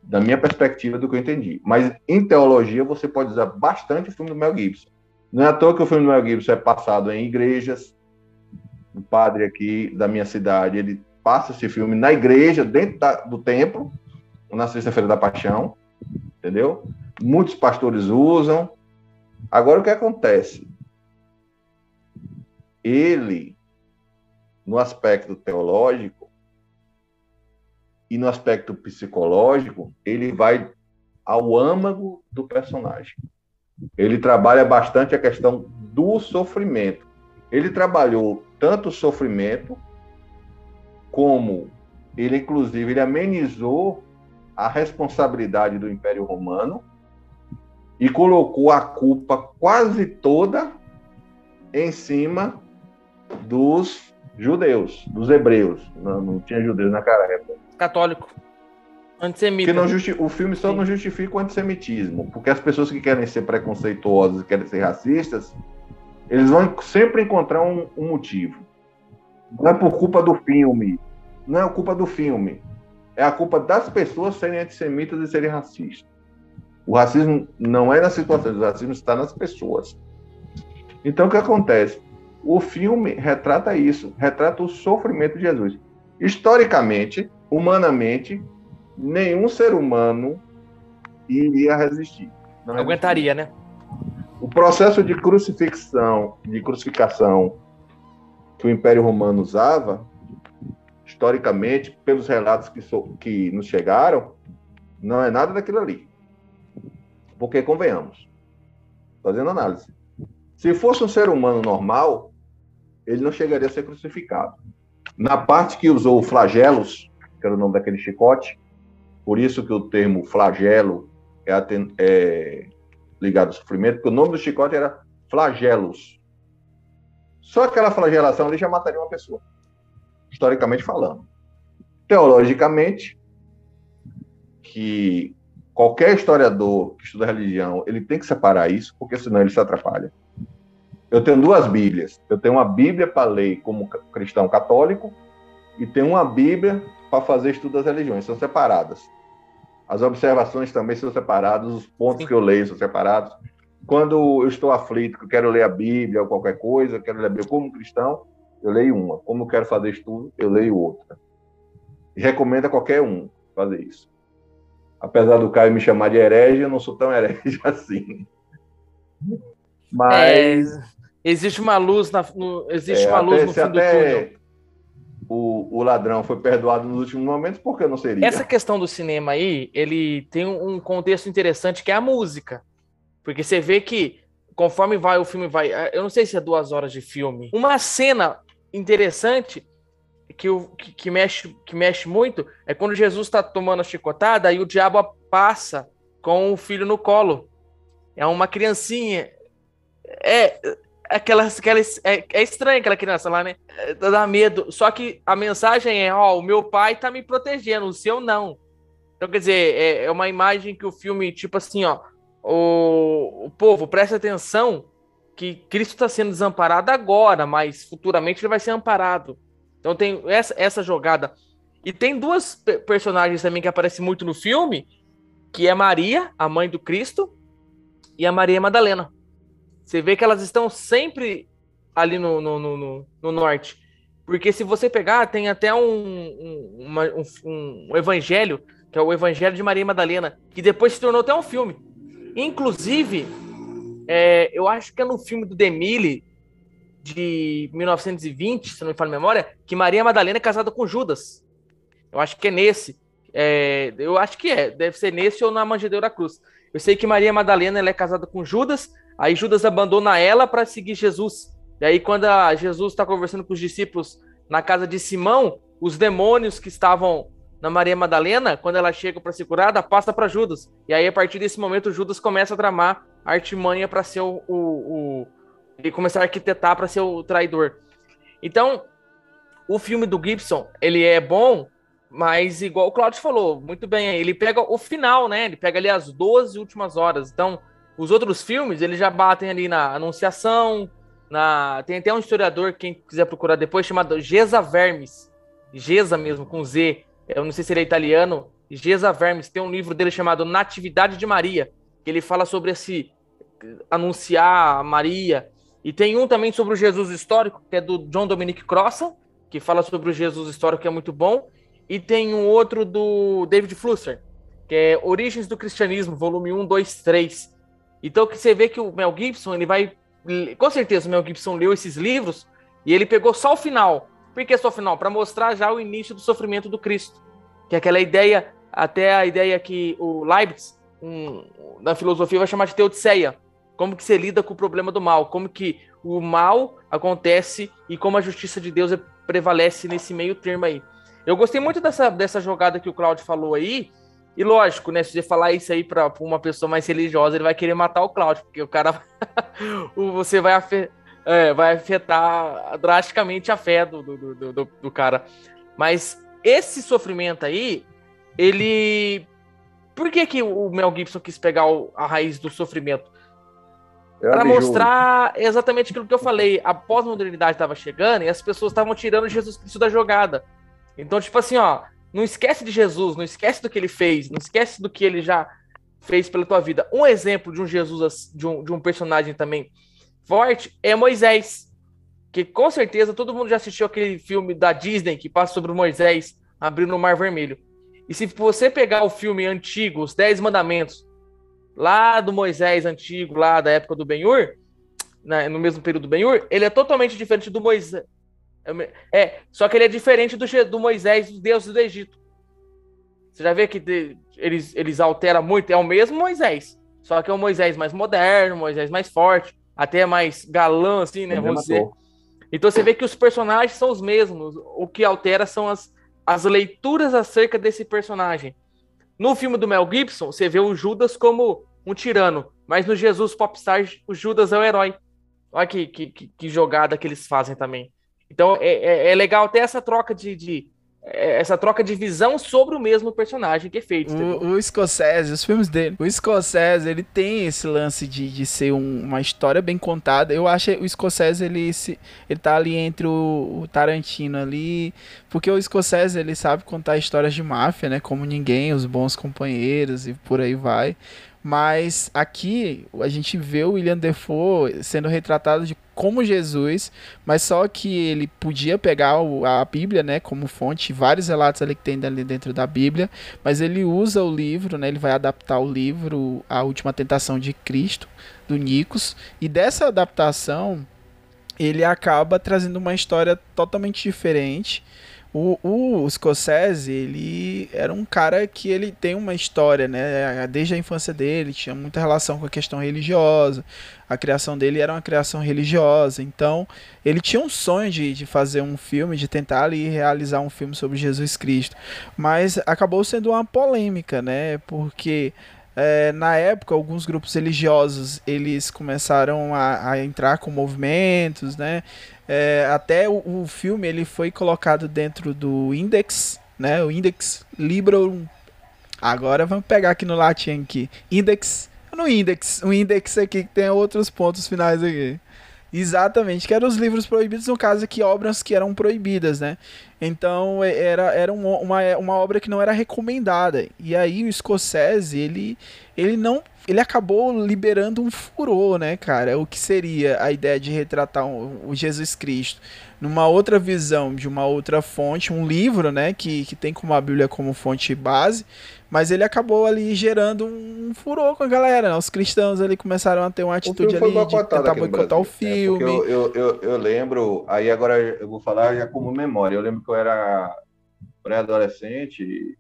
da minha perspectiva do que eu entendi. Mas em teologia, você pode usar bastante o filme do Mel Gibson. Não é à toa que o filme do Mel Gibson é passado em igrejas. O padre aqui da minha cidade, ele passa esse filme na igreja, dentro da, do templo, na Sexta-feira da Paixão, entendeu? Muitos pastores usam. Agora, o que acontece? Ele no aspecto teológico e no aspecto psicológico, ele vai ao âmago do personagem. Ele trabalha bastante a questão do sofrimento. Ele trabalhou tanto o sofrimento como ele inclusive ele amenizou a responsabilidade do Império Romano e colocou a culpa quase toda em cima dos judeus, dos hebreus. Não, não tinha judeus naquela época. Católico. Antissemita. não justi o filme só Sim. não justifica o antissemitismo, porque as pessoas que querem ser preconceituosas, querem ser racistas, eles vão sempre encontrar um, um motivo. Não é por culpa do filme, não é culpa do filme, é a culpa das pessoas serem antissemitas e serem racistas. O racismo não é nas situações, o racismo está nas pessoas. Então, o que acontece? O filme retrata isso, retrata o sofrimento de Jesus. Historicamente, humanamente, nenhum ser humano iria resistir. Não aguentaria, né? O processo de crucifixão, de crucificação que o Império Romano usava, historicamente, pelos relatos que, so, que nos chegaram, não é nada daquilo ali. Porque, convenhamos, fazendo análise, se fosse um ser humano normal, ele não chegaria a ser crucificado. Na parte que usou flagelos, que era o nome daquele chicote, por isso que o termo flagelo é, é ligado ao sofrimento, porque o nome do chicote era flagelos. Só aquela flagelação ali já mataria uma pessoa, historicamente falando. Teologicamente, que qualquer historiador que estuda religião, ele tem que separar isso, porque senão ele se atrapalha. Eu tenho duas Bíblias. Eu tenho uma Bíblia para ler como cristão católico e tenho uma Bíblia para fazer estudo das religiões. São separadas. As observações também são separadas, os pontos que eu leio são separados. Quando eu estou aflito, que eu quero ler a Bíblia ou qualquer coisa, eu quero ler a Bíblia como cristão, eu leio uma. Como eu quero fazer estudo, eu leio outra. E recomendo a qualquer um fazer isso. Apesar do Caio me chamar de herege, eu não sou tão herege assim. Mas. É Existe uma luz, na, no, existe é, uma luz no fim do túnel. O, o ladrão foi perdoado nos últimos momentos, por que não seria? Essa questão do cinema aí, ele tem um contexto interessante que é a música. Porque você vê que, conforme vai o filme vai. Eh, eu não sei se é duas horas de filme. Uma cena interessante que, o, que, que mexe, que mexe muito é quando Jesus está tomando a chicotada e o diabo passa com o filho no colo. É uma criancinha. É, aquela, aquela é, é estranha aquela criança lá, né? É, dá medo. Só que a mensagem é, ó, o meu pai tá me protegendo, o seu não. Então, quer dizer, é, é uma imagem que o filme, tipo assim, ó, o, o povo, presta atenção que Cristo está sendo desamparado agora, mas futuramente ele vai ser amparado. Então tem essa, essa jogada. E tem duas personagens também que aparecem muito no filme, que é Maria, a mãe do Cristo, e a Maria Madalena. Você vê que elas estão sempre ali no, no, no, no norte. Porque se você pegar, tem até um, um, uma, um, um, evangelho, que é o Evangelho de Maria Madalena, que depois se tornou até um filme. Inclusive, é, eu acho que é no filme do Demille, de 1920, se não me falha a memória, que Maria Madalena é casada com Judas. Eu acho que é nesse. É, eu acho que é, deve ser nesse ou na Manjedoura Cruz. Eu sei que Maria Madalena ela é casada com Judas, aí Judas abandona ela para seguir Jesus. E aí, quando Jesus está conversando com os discípulos na casa de Simão, os demônios que estavam na Maria Madalena, quando ela chega para ser curada, passa para Judas. E aí, a partir desse momento, Judas começa a tramar a artimanha para ser o, o, o, e começar a arquitetar para ser o traidor. Então, o filme do Gibson, ele é bom, mas igual o Claudio falou, muito bem, ele pega o final, né? Ele pega ali as 12 últimas horas. Então, os outros filmes, eles já batem ali na Anunciação, na tem até um historiador, quem quiser procurar depois, chamado Gesa Vermes. Gesa mesmo, com Z. Eu não sei se ele é italiano. Gesa Vermes tem um livro dele chamado Natividade de Maria, que ele fala sobre esse anunciar Maria. E tem um também sobre o Jesus histórico, que é do John Dominic Crossan, que fala sobre o Jesus histórico, que é muito bom. E tem um outro do David Flusser, que é Origens do Cristianismo, volume 1, 2, 3. Então que você vê que o Mel Gibson, ele vai. Com certeza o Mel Gibson leu esses livros e ele pegou só o final. Por que só o final? Para mostrar já o início do sofrimento do Cristo. Que é aquela ideia, até a ideia que o Leibniz, um, na filosofia, vai chamar de teodiceia como que você lida com o problema do mal, como que o mal acontece e como a justiça de Deus prevalece nesse meio termo aí. Eu gostei muito dessa, dessa jogada que o Claudio falou aí, e lógico, né, se você falar isso aí para uma pessoa mais religiosa, ele vai querer matar o Claudio, porque o cara, você vai, afetar, é, vai afetar drasticamente a fé do, do, do, do, do cara. Mas esse sofrimento aí, ele... Por que, que o Mel Gibson quis pegar a raiz do sofrimento? para mostrar exatamente aquilo que eu falei. A pós-modernidade estava chegando e as pessoas estavam tirando Jesus Cristo da jogada. Então, tipo assim, ó, não esquece de Jesus, não esquece do que ele fez, não esquece do que ele já fez pela tua vida. Um exemplo de um Jesus, de um, de um personagem também forte, é Moisés. Que com certeza todo mundo já assistiu aquele filme da Disney que passa sobre Moisés abrindo o Mar Vermelho. E se você pegar o filme antigo, Os Dez Mandamentos, lá do Moisés antigo, lá da época do Ben-Hur, né, no mesmo período do Ben-Hur, ele é totalmente diferente do Moisés. É, só que ele é diferente do, do Moisés, dos deuses do Egito. Você já vê que de, eles, eles alteram muito, é o mesmo Moisés, só que é um Moisés mais moderno, Moisés mais forte, até mais galã, assim, né? Vamos dizer. Então você vê que os personagens são os mesmos, o que altera são as, as leituras acerca desse personagem. No filme do Mel Gibson, você vê o Judas como um tirano, mas no Jesus Popstar, o Judas é o herói. Olha que, que, que jogada que eles fazem também. Então é, é, é legal ter essa troca de, de, é, essa troca de visão sobre o mesmo personagem que é feito. O, o Scorsese, os filmes dele. O Scorsese, ele tem esse lance de, de ser um, uma história bem contada. Eu acho que o Scorsese, ele, se, ele tá ali entre o, o, Tarantino ali. Porque o Scorsese, ele sabe contar histórias de máfia, né? Como ninguém, os bons companheiros e por aí vai. Mas aqui a gente vê o William Defoe sendo retratado de como Jesus, mas só que ele podia pegar a Bíblia, né, como fonte, vários relatos ali que tem ali dentro da Bíblia, mas ele usa o livro, né, ele vai adaptar o livro A Última Tentação de Cristo, do Nicos, e dessa adaptação ele acaba trazendo uma história totalmente diferente o, o Scorsese, ele era um cara que ele tem uma história, né? Desde a infância dele, tinha muita relação com a questão religiosa. A criação dele era uma criação religiosa. Então, ele tinha um sonho de, de fazer um filme, de tentar ali realizar um filme sobre Jesus Cristo. Mas acabou sendo uma polêmica, né? Porque é, na época alguns grupos religiosos eles começaram a, a entrar com movimentos, né? É, até o, o, filme ele foi colocado dentro do Index, né? O Index Librum. Agora vamos pegar aqui no latim aqui. Index. No index, o index aqui que tem outros pontos finais aqui. Exatamente, que eram os livros proibidos, no caso aqui, obras que eram proibidas, né? Então é, era, era uma, uma, uma obra que não era recomendada. E aí o Scorsese, ele, ele não. Ele acabou liberando um furor, né, cara? O que seria a ideia de retratar o, o Jesus Cristo numa outra visão, de uma outra fonte, um livro, né, que, que tem como a Bíblia como fonte base, mas ele acabou ali gerando um furor com a galera, né? Os cristãos ali começaram a ter uma atitude ali de tentar boicotar o filme. É, eu, eu, eu, eu, lembro, aí agora eu vou falar já como memória. Eu lembro que eu era pré-adolescente,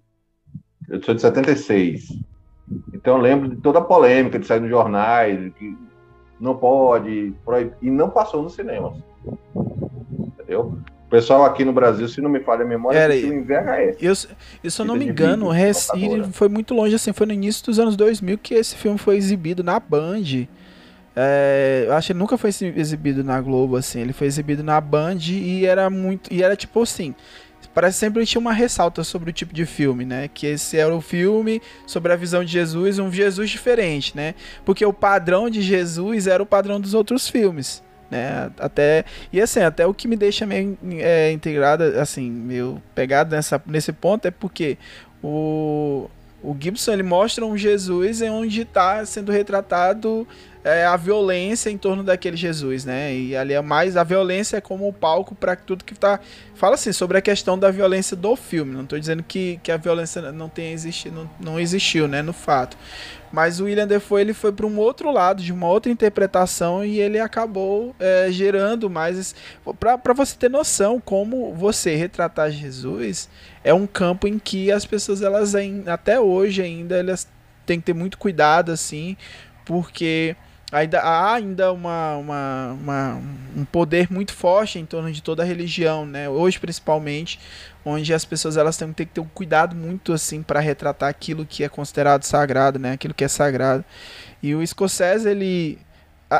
eu sou de 76. Então eu lembro de toda a polêmica de sair nos jornais, que não pode, proib... e não passou nos cinemas. Entendeu? O pessoal aqui no Brasil, se não me falha a memória, Era, em VHS. Eu, eu, se eu não me engano, o Recine foi muito longe, assim, foi no início dos anos 2000 que esse filme foi exibido na Band. É, eu acho que ele nunca foi exibido na Globo, assim, ele foi exibido na Band e era muito, e era tipo assim, parece sempre tinha uma ressalta sobre o tipo de filme, né? Que esse era o filme sobre a visão de Jesus, um Jesus diferente, né? Porque o padrão de Jesus era o padrão dos outros filmes né? Até e assim, até o que me deixa meio é, integrada, assim, meio pegado nessa nesse ponto é porque o o Gibson ele mostra um Jesus em onde está sendo retratado é, a violência em torno daquele Jesus, né? E ali é mais a violência é como o palco para tudo que está fala assim sobre a questão da violência do filme. Não estou dizendo que, que a violência não tenha existido, não, não existiu, né? No fato, mas o William Defoe ele foi para um outro lado, de uma outra interpretação, e ele acabou é, gerando mais. Para você ter noção como você retratar Jesus é um campo em que as pessoas, elas até hoje ainda, elas têm que ter muito cuidado, assim, porque ainda há ainda uma, uma, uma, um poder muito forte em torno de toda a religião, né? Hoje principalmente, onde as pessoas elas têm que ter um cuidado muito assim para retratar aquilo que é considerado sagrado, né? Aquilo que é sagrado. E o Scorsese ele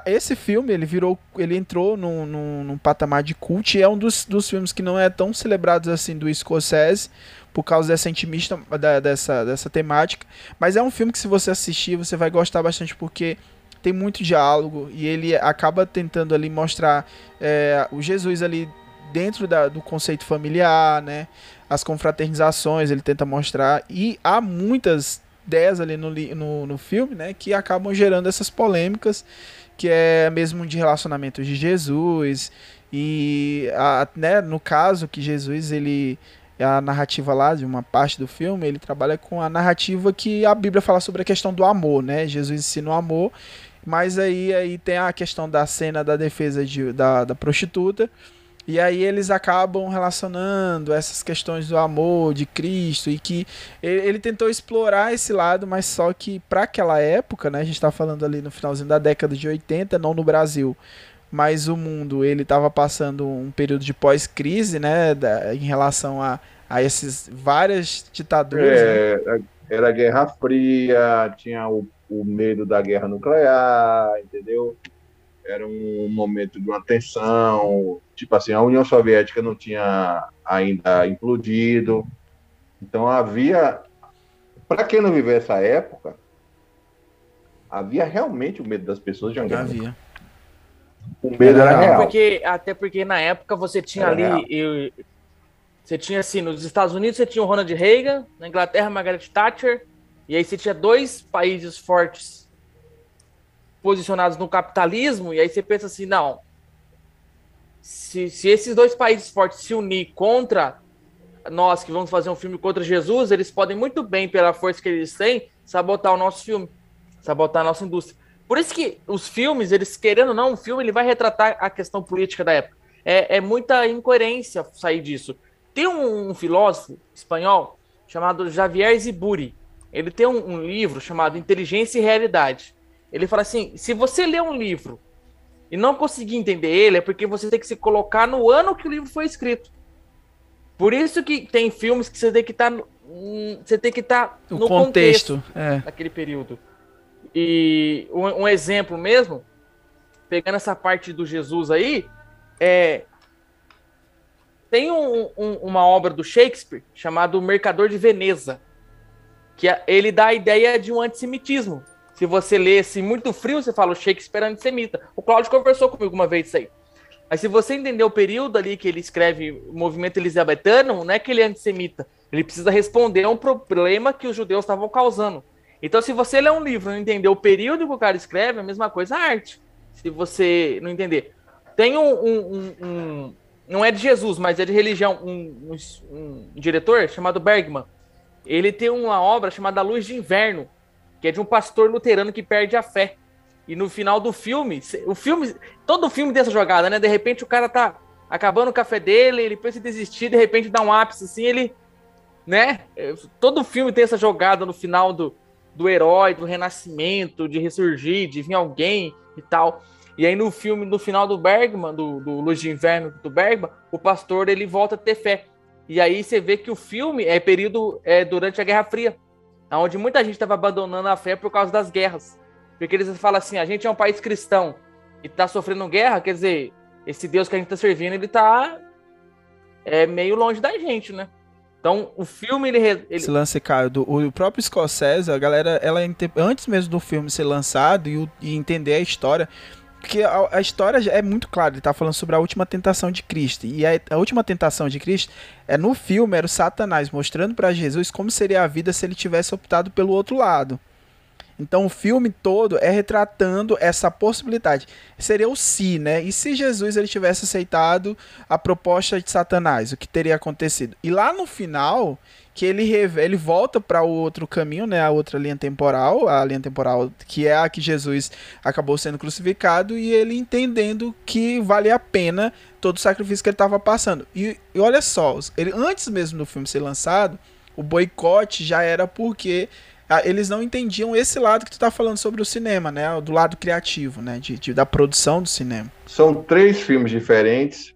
esse filme ele virou ele entrou num, num, num patamar de cult e é um dos, dos filmes que não é tão celebrados assim do Scorsese por causa dessa intimista da, dessa, dessa temática mas é um filme que se você assistir você vai gostar bastante porque tem muito diálogo e ele acaba tentando ali mostrar é, o Jesus ali dentro da, do conceito familiar, né? As confraternizações ele tenta mostrar e há muitas ideias ali no, no, no filme, né? Que acabam gerando essas polêmicas que é mesmo de relacionamento de Jesus e a, né, no caso que Jesus ele a narrativa lá de uma parte do filme ele trabalha com a narrativa que a Bíblia fala sobre a questão do amor, né? Jesus ensina o amor mas aí, aí tem a questão da cena da defesa de, da, da prostituta. E aí eles acabam relacionando essas questões do amor de Cristo e que ele, ele tentou explorar esse lado, mas só que para aquela época, né, a gente está falando ali no finalzinho da década de 80, não no Brasil, mas o mundo ele estava passando um período de pós-crise, né, da, em relação a, a esses várias ditaduras. É, né? Era a Guerra Fria, tinha o o medo da guerra nuclear, entendeu? Era um momento de uma tensão, tipo assim, a União Soviética não tinha ainda implodido, então havia, para quem não viveu essa época, havia realmente o medo das pessoas de uma guerra. Havia. O medo era, era real. Porque, até porque na época você tinha era ali, eu, você tinha assim, nos Estados Unidos você tinha o Ronald Reagan, na Inglaterra Margaret Thatcher, e aí você tinha dois países fortes posicionados no capitalismo, e aí você pensa assim, não, se, se esses dois países fortes se unir contra nós que vamos fazer um filme contra Jesus, eles podem muito bem, pela força que eles têm, sabotar o nosso filme, sabotar a nossa indústria. Por isso que os filmes, eles querendo ou não, um filme ele vai retratar a questão política da época. É, é muita incoerência sair disso. Tem um, um filósofo espanhol chamado Javier Ziburi ele tem um, um, livro chamado Inteligência e Realidade. Ele fala assim: se você ler um livro e não conseguir entender ele, é porque você tem que se colocar no ano que o livro foi escrito. Por isso que tem filmes que você tem que estar tá, você tem que estar tá no contexto, contexto é. daquele período. E um, um, exemplo mesmo, pegando essa parte do Jesus aí, é tem um, uma obra do Shakespeare chamado O Mercador de Veneza que ele dá a ideia de um antissemitismo. Se você lê assim, muito frio, você fala o Shakespeare é antissemita. O Cláudio conversou comigo uma vez isso aí. Mas se você entender o período ali que ele escreve o movimento elisabetano, não é que ele é antissemita. Ele precisa responder a um problema que os judeus estavam causando. Então, se você ler um livro e não entender o período que o cara escreve, é a mesma coisa a arte. Se você não entender. Tem um, um, um, não é de Jesus, mas é de religião, um, um, um, diretor chamado Bergman. Ele tem uma obra chamada Luz de Inverno, que é de um pastor luterano que perde a fé. E no final do filme, o filme, todo filme tem essa jogada, né? De repente o cara tá acabando o café dele, ele pensa em desistir, de repente dá um ápice assim, ele, né? Todo filme tem essa jogada no final do, do herói, do renascimento, de ressurgir, de vir alguém e tal. E aí no filme, no final do Bergman, do, do Luz de Inverno do Bergman, o pastor ele volta a ter fé. E aí você vê que o filme é período é, durante a Guerra Fria, onde muita gente estava abandonando a fé por causa das guerras. Porque eles falam assim, a gente é um país cristão e está sofrendo guerra, quer dizer, esse Deus que a gente está servindo, ele está é, meio longe da gente, né? Então, o filme, ele... ele... Esse lance, Caio, do, o próprio Scorsese, a galera, ela antes mesmo do filme ser lançado e, e entender a história, porque a, a, história é muito clara, ele tá falando sobre a última tentação de Cristo. E a, a última tentação de Cristo é no filme, era o Satanás mostrando para Jesus como seria a vida se ele tivesse optado pelo outro lado. Então o filme todo é retratando essa possibilidade. Seria o se, né? E se Jesus ele tivesse aceitado a proposta de Satanás, o que teria acontecido? E lá no final, que ele, ele volta para o outro caminho, né, a outra linha temporal, a linha temporal que é a que Jesus acabou sendo crucificado e ele entendendo que vale a pena todo o sacrifício que ele estava passando. E, e, olha só, ele antes mesmo do filme ser lançado, o boicote já era porque eles não entendiam esse lado que tu está falando sobre o cinema, né, do lado criativo, né, de, de da produção do cinema. São três filmes diferentes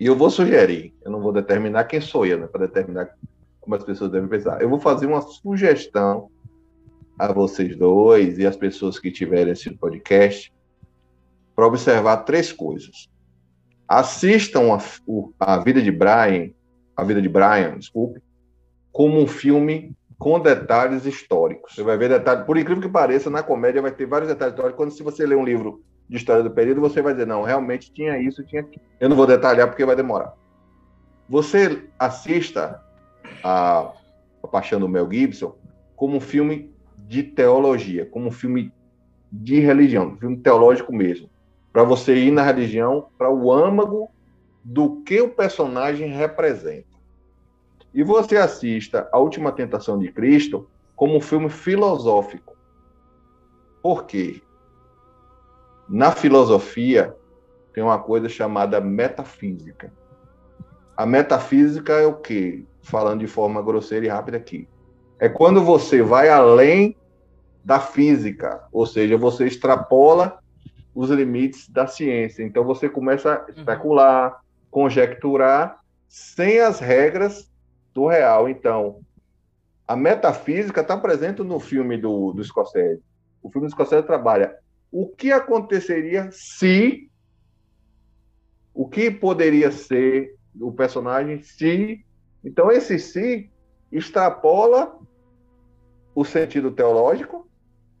e eu vou sugerir, eu não vou determinar quem sou eu, né, para determinar como as pessoas devem pensar. Eu vou fazer uma sugestão a vocês dois e as pessoas que tiverem esse podcast para observar três coisas. Assistam a, a vida de Brian, a vida de Brian, desculpe, como um filme com detalhes históricos. Você vai ver detalhes, por incrível que pareça, na comédia vai ter vários detalhes históricos. Quando se você ler um livro de história do período, você vai dizer, não, realmente tinha isso, tinha aquilo. Eu não vou detalhar porque vai demorar. Você assista a, a Paixão do Mel Gibson como um filme de teologia, como um filme de religião, um filme teológico mesmo. Para você ir na religião, para o âmago do que o personagem representa. E você assista A Última Tentação de Cristo como um filme filosófico. Por quê? Na filosofia, tem uma coisa chamada metafísica. A metafísica é o quê? Falando de forma grosseira e rápida aqui. É quando você vai além da física, ou seja, você extrapola os limites da ciência. Então você começa a uhum. especular, conjecturar, sem as regras do real. Então, a metafísica está presente no filme do, do Scorsese. O filme do Scorsese trabalha o que aconteceria se o que poderia ser o personagem se então esse se extrapola o sentido teológico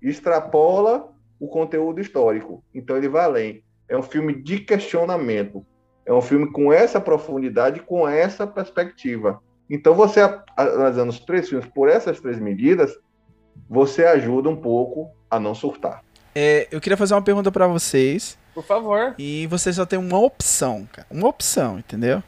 extrapola o conteúdo histórico então ele vai além é um filme de questionamento é um filme com essa profundidade com essa perspectiva então você analisando os três filmes por essas três medidas você ajuda um pouco a não surtar é, eu queria fazer uma pergunta para vocês. Por favor. E vocês só tem uma opção, cara. Uma opção, entendeu?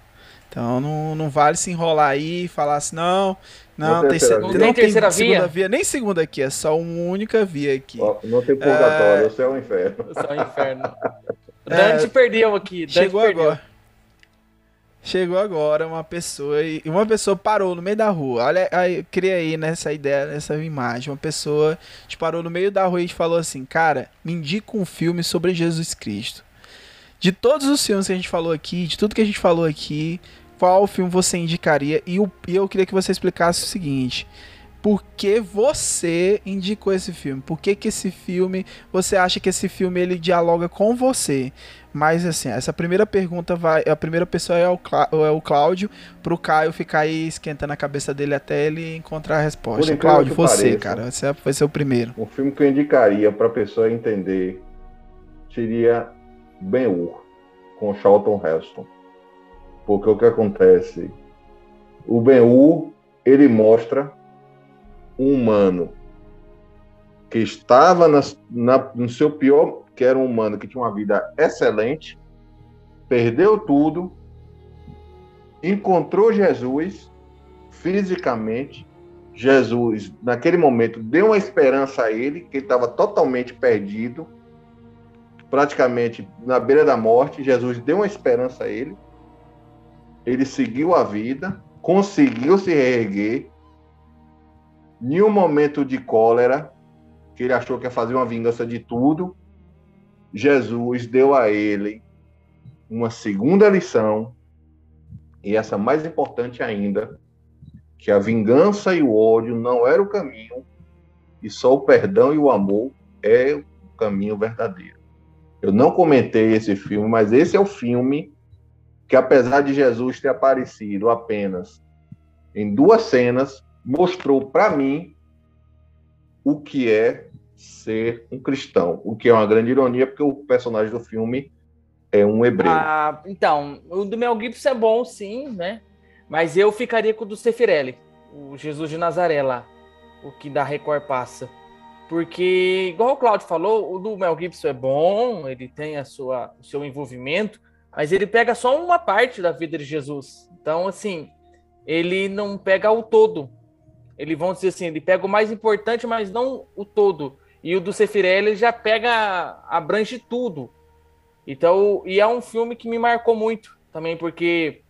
Então não, não vale se enrolar aí e falar assim, não, não, não tem, se, não tem terceira via? via? Nem segunda aqui, é só uma única via aqui. Não tem purgatório, é... o céu é o inferno. O céu é o inferno. Dante é... perdeu aqui. Dante chegou perdeu. agora. Chegou agora uma pessoa e uma pessoa parou no meio da rua. Olha, aí, cria aí nessa ideia, nessa imagem. Uma pessoa te parou no meio da rua e falou assim: Cara, me indica um filme sobre Jesus Cristo. De todos os filmes que a gente falou aqui, de tudo que a gente falou aqui, qual filme você indicaria? E eu, eu queria que você explicasse o seguinte: por que você indicou esse filme? Por que, que esse filme, você acha que esse filme ele dialoga com você? Mas assim, essa primeira pergunta vai. A primeira pessoa é o, Clá, é o Cláudio, pro Caio ficar aí esquentando a cabeça dele até ele encontrar a resposta. Cláudio, você, pareça, cara, você vai ser o primeiro. O filme que eu indicaria pra pessoa entender seria Ben-Hur, com Charlton Heston. Porque o que acontece? O Ben-Hur, ele mostra um humano que estava na, na, no seu pior que era um humano que tinha uma vida excelente, perdeu tudo, encontrou Jesus fisicamente. Jesus, naquele momento, deu uma esperança a ele, que ele estava totalmente perdido, praticamente na beira da morte. Jesus deu uma esperança a ele. Ele seguiu a vida, conseguiu se reerguer. Em um momento de cólera, que ele achou que ia fazer uma vingança de tudo, Jesus deu a ele uma segunda lição, e essa mais importante ainda, que a vingança e o ódio não era o caminho, e só o perdão e o amor é o caminho verdadeiro. Eu não comentei esse filme, mas esse é o filme que, apesar de Jesus ter aparecido apenas em duas cenas, mostrou para mim o que é ser um cristão, o que é uma grande ironia, porque o personagem do filme é um hebreu. Ah, então, o do Mel Gibson é bom, sim, né? Mas eu ficaria com o do Sefirelli, o Jesus de Nazaré lá, o que da Record passa. Porque, igual o Claudio falou, o do Mel Gibson é bom, ele tem a sua, o seu envolvimento, mas ele pega só uma parte da vida de Jesus. Então, assim, ele não pega o todo. Ele, vão dizer assim, ele pega o mais importante, mas não o todo. E o do Sefirelli já pega, abrange tudo. Então, e é um filme que me marcou muito também, porque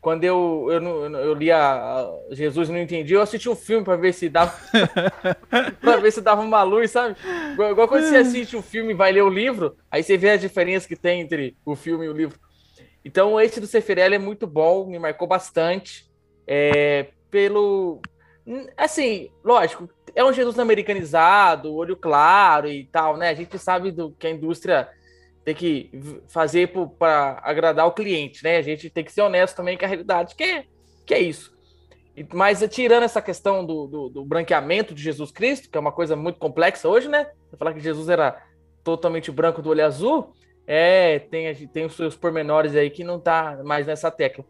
quando eu, eu, eu li a, a Jesus não entendi, eu assisti o um filme para ver se dava para ver se dava uma luz, sabe? Igual, quando você assiste o um filme e vai ler o livro, aí você vê a diferença que tem entre o filme e o livro. Então, esse do Sefirelli é muito bom, me marcou bastante. É, pelo assim, lógico, é um Jesus americanizado, olho claro e tal, né? A gente sabe do que a indústria tem que fazer para agradar o cliente, né? A gente tem que ser honesto também com a realidade, que é, que é isso. Mas tirando essa questão do, do, do, branqueamento de Jesus Cristo, que é uma coisa muito complexa hoje, né? Falar que Jesus era totalmente branco do olho azul, é, tem, tem os seus pormenores aí que não tá mais nessa tecla.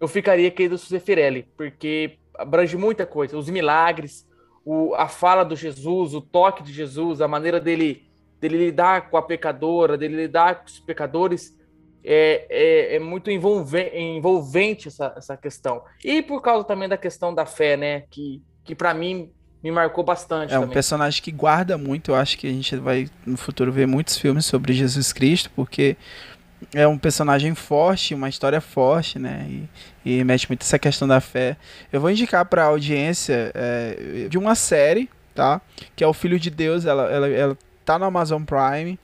Eu ficaria aqui do Sefirelli, porque abrange muita coisa, os milagres, o, a fala do Jesus, o toque de Jesus, a maneira dele, dele lidar com a pecadora, dele lidar com os pecadores, é, é, é muito envolvente, envolvente essa, essa questão. E por causa também da questão da fé, né? Que, que para mim me marcou bastante. É também. um personagem que guarda muito. Eu acho que a gente vai no futuro ver muitos filmes sobre Jesus Cristo, porque é um personagem forte, uma história forte, né? E, e mete muito essa questão da fé. Eu vou indicar para a audiência é, de uma série, tá? Que é o Filho de Deus. Ela, ela, ela tá no Amazon Prime.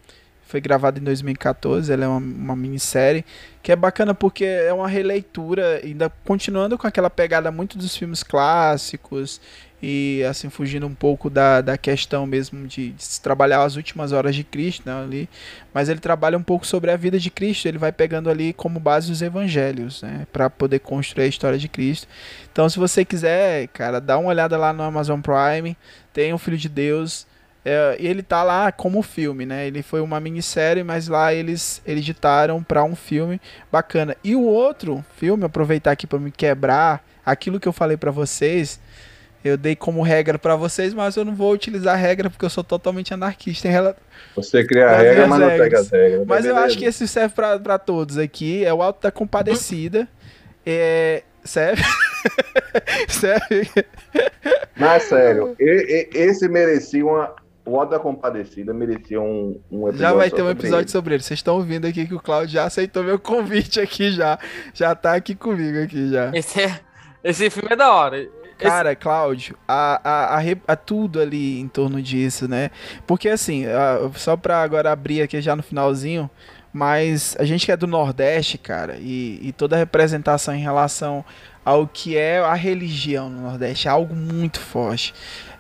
Foi gravada em 2014. Ela é uma, uma minissérie que é bacana porque é uma releitura, ainda continuando com aquela pegada muito dos filmes clássicos e assim fugindo um pouco da, da questão mesmo de, de se trabalhar as últimas horas de Cristo né, ali, mas ele trabalha um pouco sobre a vida de Cristo, ele vai pegando ali como base os evangelhos, né, para poder construir a história de Cristo. Então, se você quiser, cara, dá uma olhada lá no Amazon Prime, tem o Filho de Deus, é, ele tá lá como filme, né? Ele foi uma minissérie, mas lá eles editaram para um filme bacana. E o outro filme, aproveitar aqui para me quebrar aquilo que eu falei para vocês, eu dei como regra para vocês, mas eu não vou utilizar a regra porque eu sou totalmente anarquista em relação. Você cria a regra, mas regras. não pega as regras. Mas eu acho que esse serve para todos aqui. É o Alto da Compadecida. É. Serve? serve? Mas sério, esse merecia uma. O Alto da Compadecida merecia um, um episódio. Já vai ter um episódio sobre ele. sobre ele. Vocês estão ouvindo aqui que o Claudio já aceitou meu convite aqui já. Já tá aqui comigo aqui já. Esse, é, esse filme é da hora. Cara, Cláudio, a, a, a, a, tudo ali em torno disso, né? Porque assim, a, só pra agora abrir aqui já no finalzinho, Mas a gente que é do Nordeste, cara, e, e toda a representação em relação ao que é a religião no Nordeste é algo muito forte.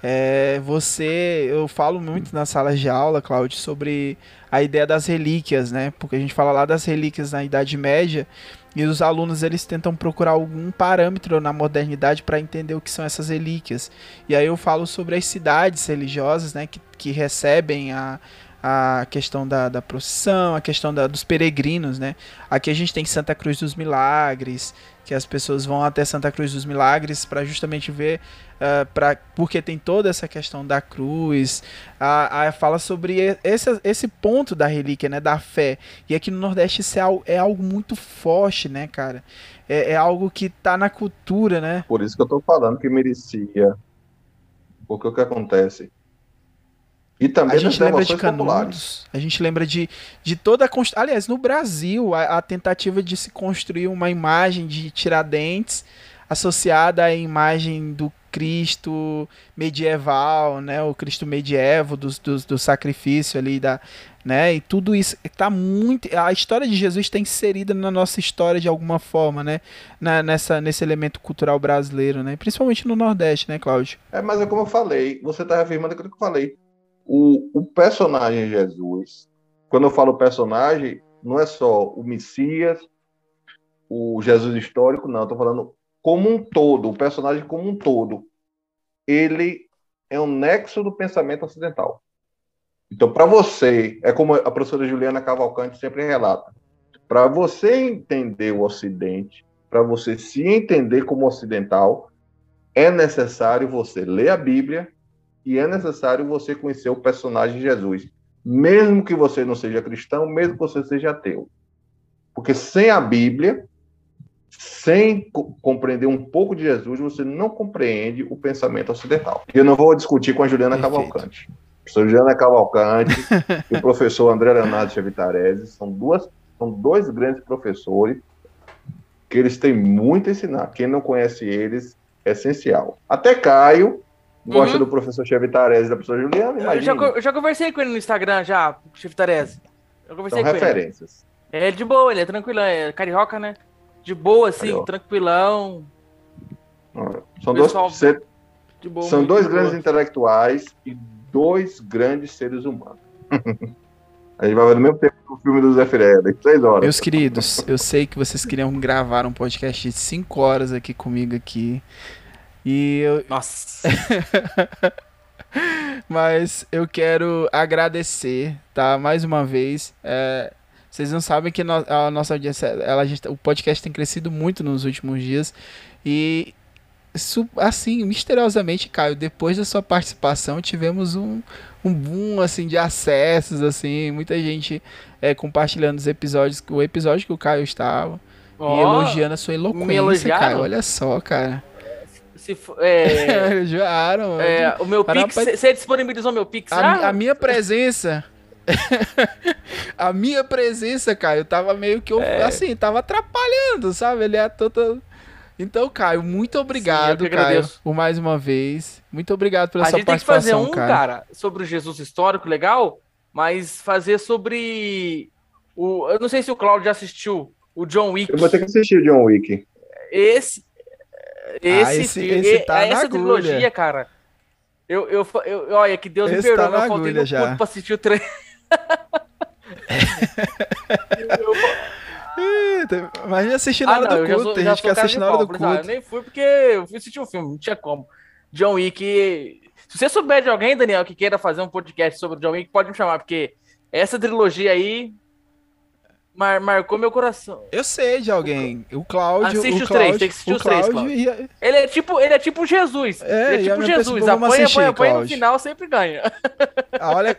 É, você, eu falo muito nas salas de aula, Cláudio, sobre a ideia das relíquias, né? Porque a gente fala lá das relíquias na Idade Média e os alunos eles tentam procurar algum parâmetro na modernidade para entender o que são essas relíquias. E aí eu falo sobre as cidades religiosas, né, que, que recebem a, a questão da, da procissão, a questão da, dos peregrinos, né? Aqui a gente tem Santa Cruz dos Milagres, que as pessoas vão até Santa Cruz dos Milagres para justamente ver, uh, porque tem toda essa questão da cruz, a, a, fala sobre esse, esse ponto da relíquia, né, da fé. E aqui no Nordeste isso é algo, é algo muito forte, né, cara? É, é algo que tá na cultura, né? Por isso que eu tô falando que merecia. Porque o que acontece? E também a gente lembra de Canudos, a gente lembra de, de toda a. Const... Aliás, no Brasil, a, a, tentativa de se construir uma imagem de Tiradentes associada à imagem do Cristo medieval, né? O Cristo medievo, do, do, do sacrifício ali, da, né? E tudo isso está muito. A história de Jesus está inserida na nossa história de alguma forma, né? Na, nessa, nesse elemento cultural brasileiro, né? Principalmente no Nordeste, né, Cláudio? É, mas é como eu falei, você está afirmando aquilo que eu falei o, o personagem Jesus, quando eu falo personagem, não é só o Messias, o Jesus histórico, não, estou falando como um todo, o personagem como um todo. Ele é um nexo do pensamento ocidental. Então, para você, é como a professora Juliana Cavalcante sempre relata, para você entender o Ocidente, para você se entender como ocidental, é necessário você ler a Bíblia e é necessário você conhecer o personagem Jesus, mesmo que você não seja cristão, mesmo que você seja ateu. Porque sem a Bíblia, sem co compreender um pouco de Jesus, você não compreende o pensamento ocidental. E eu não vou discutir com a Juliana Perfeito. Cavalcante. A professora Juliana Cavalcante e o professor André Leonardo Chavitarese são, duas, são dois grandes professores que eles têm muito a ensinar. Quem não conhece eles, é essencial. Até Caio, Gosta uhum. do professor Chevitarese da professora Juliana? Eu já, eu já, conversei com ele no Instagram, já, Chevitarese. Eu conversei São com referências. ele. É de boa, ele é tranquilão, é carioca, né? De boa, assim, carioca. tranquilão. São dois, ser... boa, São dois grandes boa. intelectuais e dois grandes seres humanos. A gente vai ver no mesmo tempo o filme do Zé Firelli, três horas. Meus queridos, eu sei que vocês queriam gravar um podcast de cinco horas aqui comigo aqui. E eu... Nossa! Mas eu quero agradecer, tá? Mais uma vez. É, vocês não sabem que a nossa audiência, ela, o podcast tem crescido muito nos últimos dias. E assim, misteriosamente, Caio, depois da sua participação, tivemos um, um boom assim de acessos, assim, muita gente é, compartilhando os episódios, o episódio que o Caio estava. Oh, e elogiando a sua eloquência, Caio. Olha só, cara. Se for, é, Joaram. É, o meu Pix, você disponibilizou meu Pix? A, ah, a minha presença. a minha presença, Caio, tava meio que é. assim, tava atrapalhando, sabe? Ele é todo. Então, Caio, muito obrigado, Sim, Caio, por mais uma vez. Muito obrigado pela a sua participação, A gente tem que fazer um, cara. cara, sobre o Jesus histórico, legal, mas fazer sobre o, eu não sei se o Claudio já assistiu o John Wick. Eu vou ter que assistir o John Wick. Esse esse, ah, esse, esse tá essa trilogia, cara. Eu, eu, eu, olha, que Deus esse me perdoe, tá eu faltei no já. pra assistir o trem. Imagina assistir na ah, hora não, do culto, sou, tem gente que assiste na hora do culto. Ah, eu nem fui porque eu fui assistir o um filme, não tinha como. John Wick. Se você souber de alguém, Daniel, que queira fazer um podcast sobre o John Wick, pode me chamar, porque essa trilogia aí Mar, marcou meu coração. Eu sei de alguém. O Cláudio. Assiste o os três, tem que assistir os três, Ia... Ele é tipo, ele é tipo Jesus. É, ele é tipo Jesus. Apanha, apanha, apanha no final, sempre ganha. Ah, olha,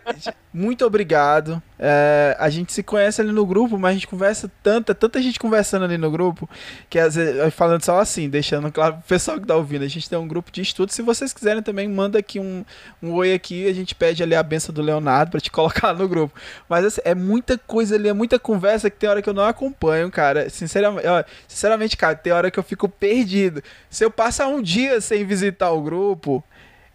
muito obrigado. É, a gente se conhece ali no grupo, mas a gente conversa tanta, tanta gente conversando ali no grupo, que às vezes, falando só assim, deixando claro pro pessoal que tá ouvindo, a gente tem um grupo de estudo. Se vocês quiserem também, manda aqui um, um oi aqui, a gente pede ali a benção do Leonardo para te colocar no grupo. Mas assim, é muita coisa ali, é muita conversa que tem hora que eu não acompanho, cara. Sinceramente, ó, sinceramente, cara, tem hora que eu fico perdido. Se eu passar um dia sem visitar o grupo,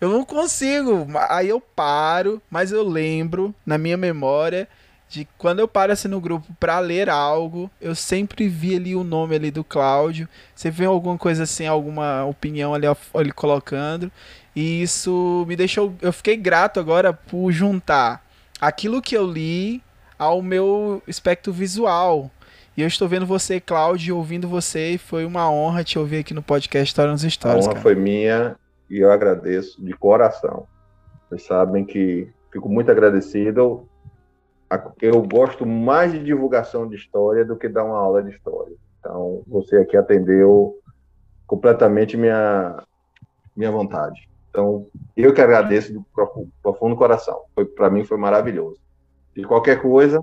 eu não consigo. Aí eu paro, mas eu lembro na minha memória de quando eu paro assim no grupo para ler algo, eu sempre vi ali o nome ali do Cláudio, sempre vem alguma coisa assim, alguma opinião ali, ali colocando, e isso me deixou, eu fiquei grato agora por juntar aquilo que eu li ao meu espectro visual. E eu estou vendo você, Cláudio, ouvindo você, e foi uma honra te ouvir aqui no podcast História nos Stories. A honra cara. foi minha e eu agradeço de coração. Vocês sabem que fico muito agradecido. Eu gosto mais de divulgação de história do que dar uma aula de história. Então, você aqui atendeu completamente minha, minha vontade. Então, eu que agradeço de profundo coração. Para mim foi maravilhoso. De qualquer coisa,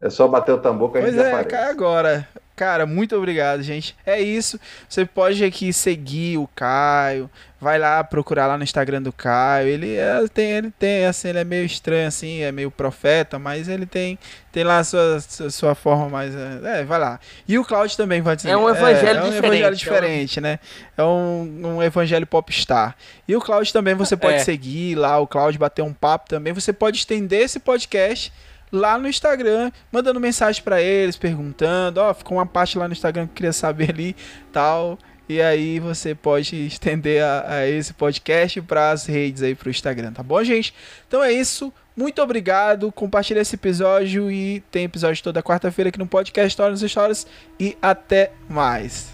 é só bater o tambor que a pois gente é, aparece. Cai agora. Cara, muito obrigado, gente. É isso. Você pode aqui seguir o Caio. Vai lá procurar lá no Instagram do Caio. Ele, é, tem, ele tem, assim, ele é meio estranho, assim, é meio profeta, mas ele tem, tem lá a sua, sua, sua forma mais. É, vai lá. E o Cláudio também vai dizer. É um evangelho é, é um diferente. evangelho diferente, né? É um, um evangelho popstar. E o Cláudio também você pode É. seguir lá, o Cláudio bater um papo também. Você pode estender esse podcast lá no Instagram, mandando mensagem para eles, perguntando, ó, ficou uma parte lá no Instagram que eu queria saber ali, tal. E aí você pode estender a, a esse podcast para as redes aí pro Instagram, tá bom, gente? Então é isso. Muito obrigado. Compartilha esse episódio e tem episódio toda quarta-feira aqui no podcast nos Stories e até mais.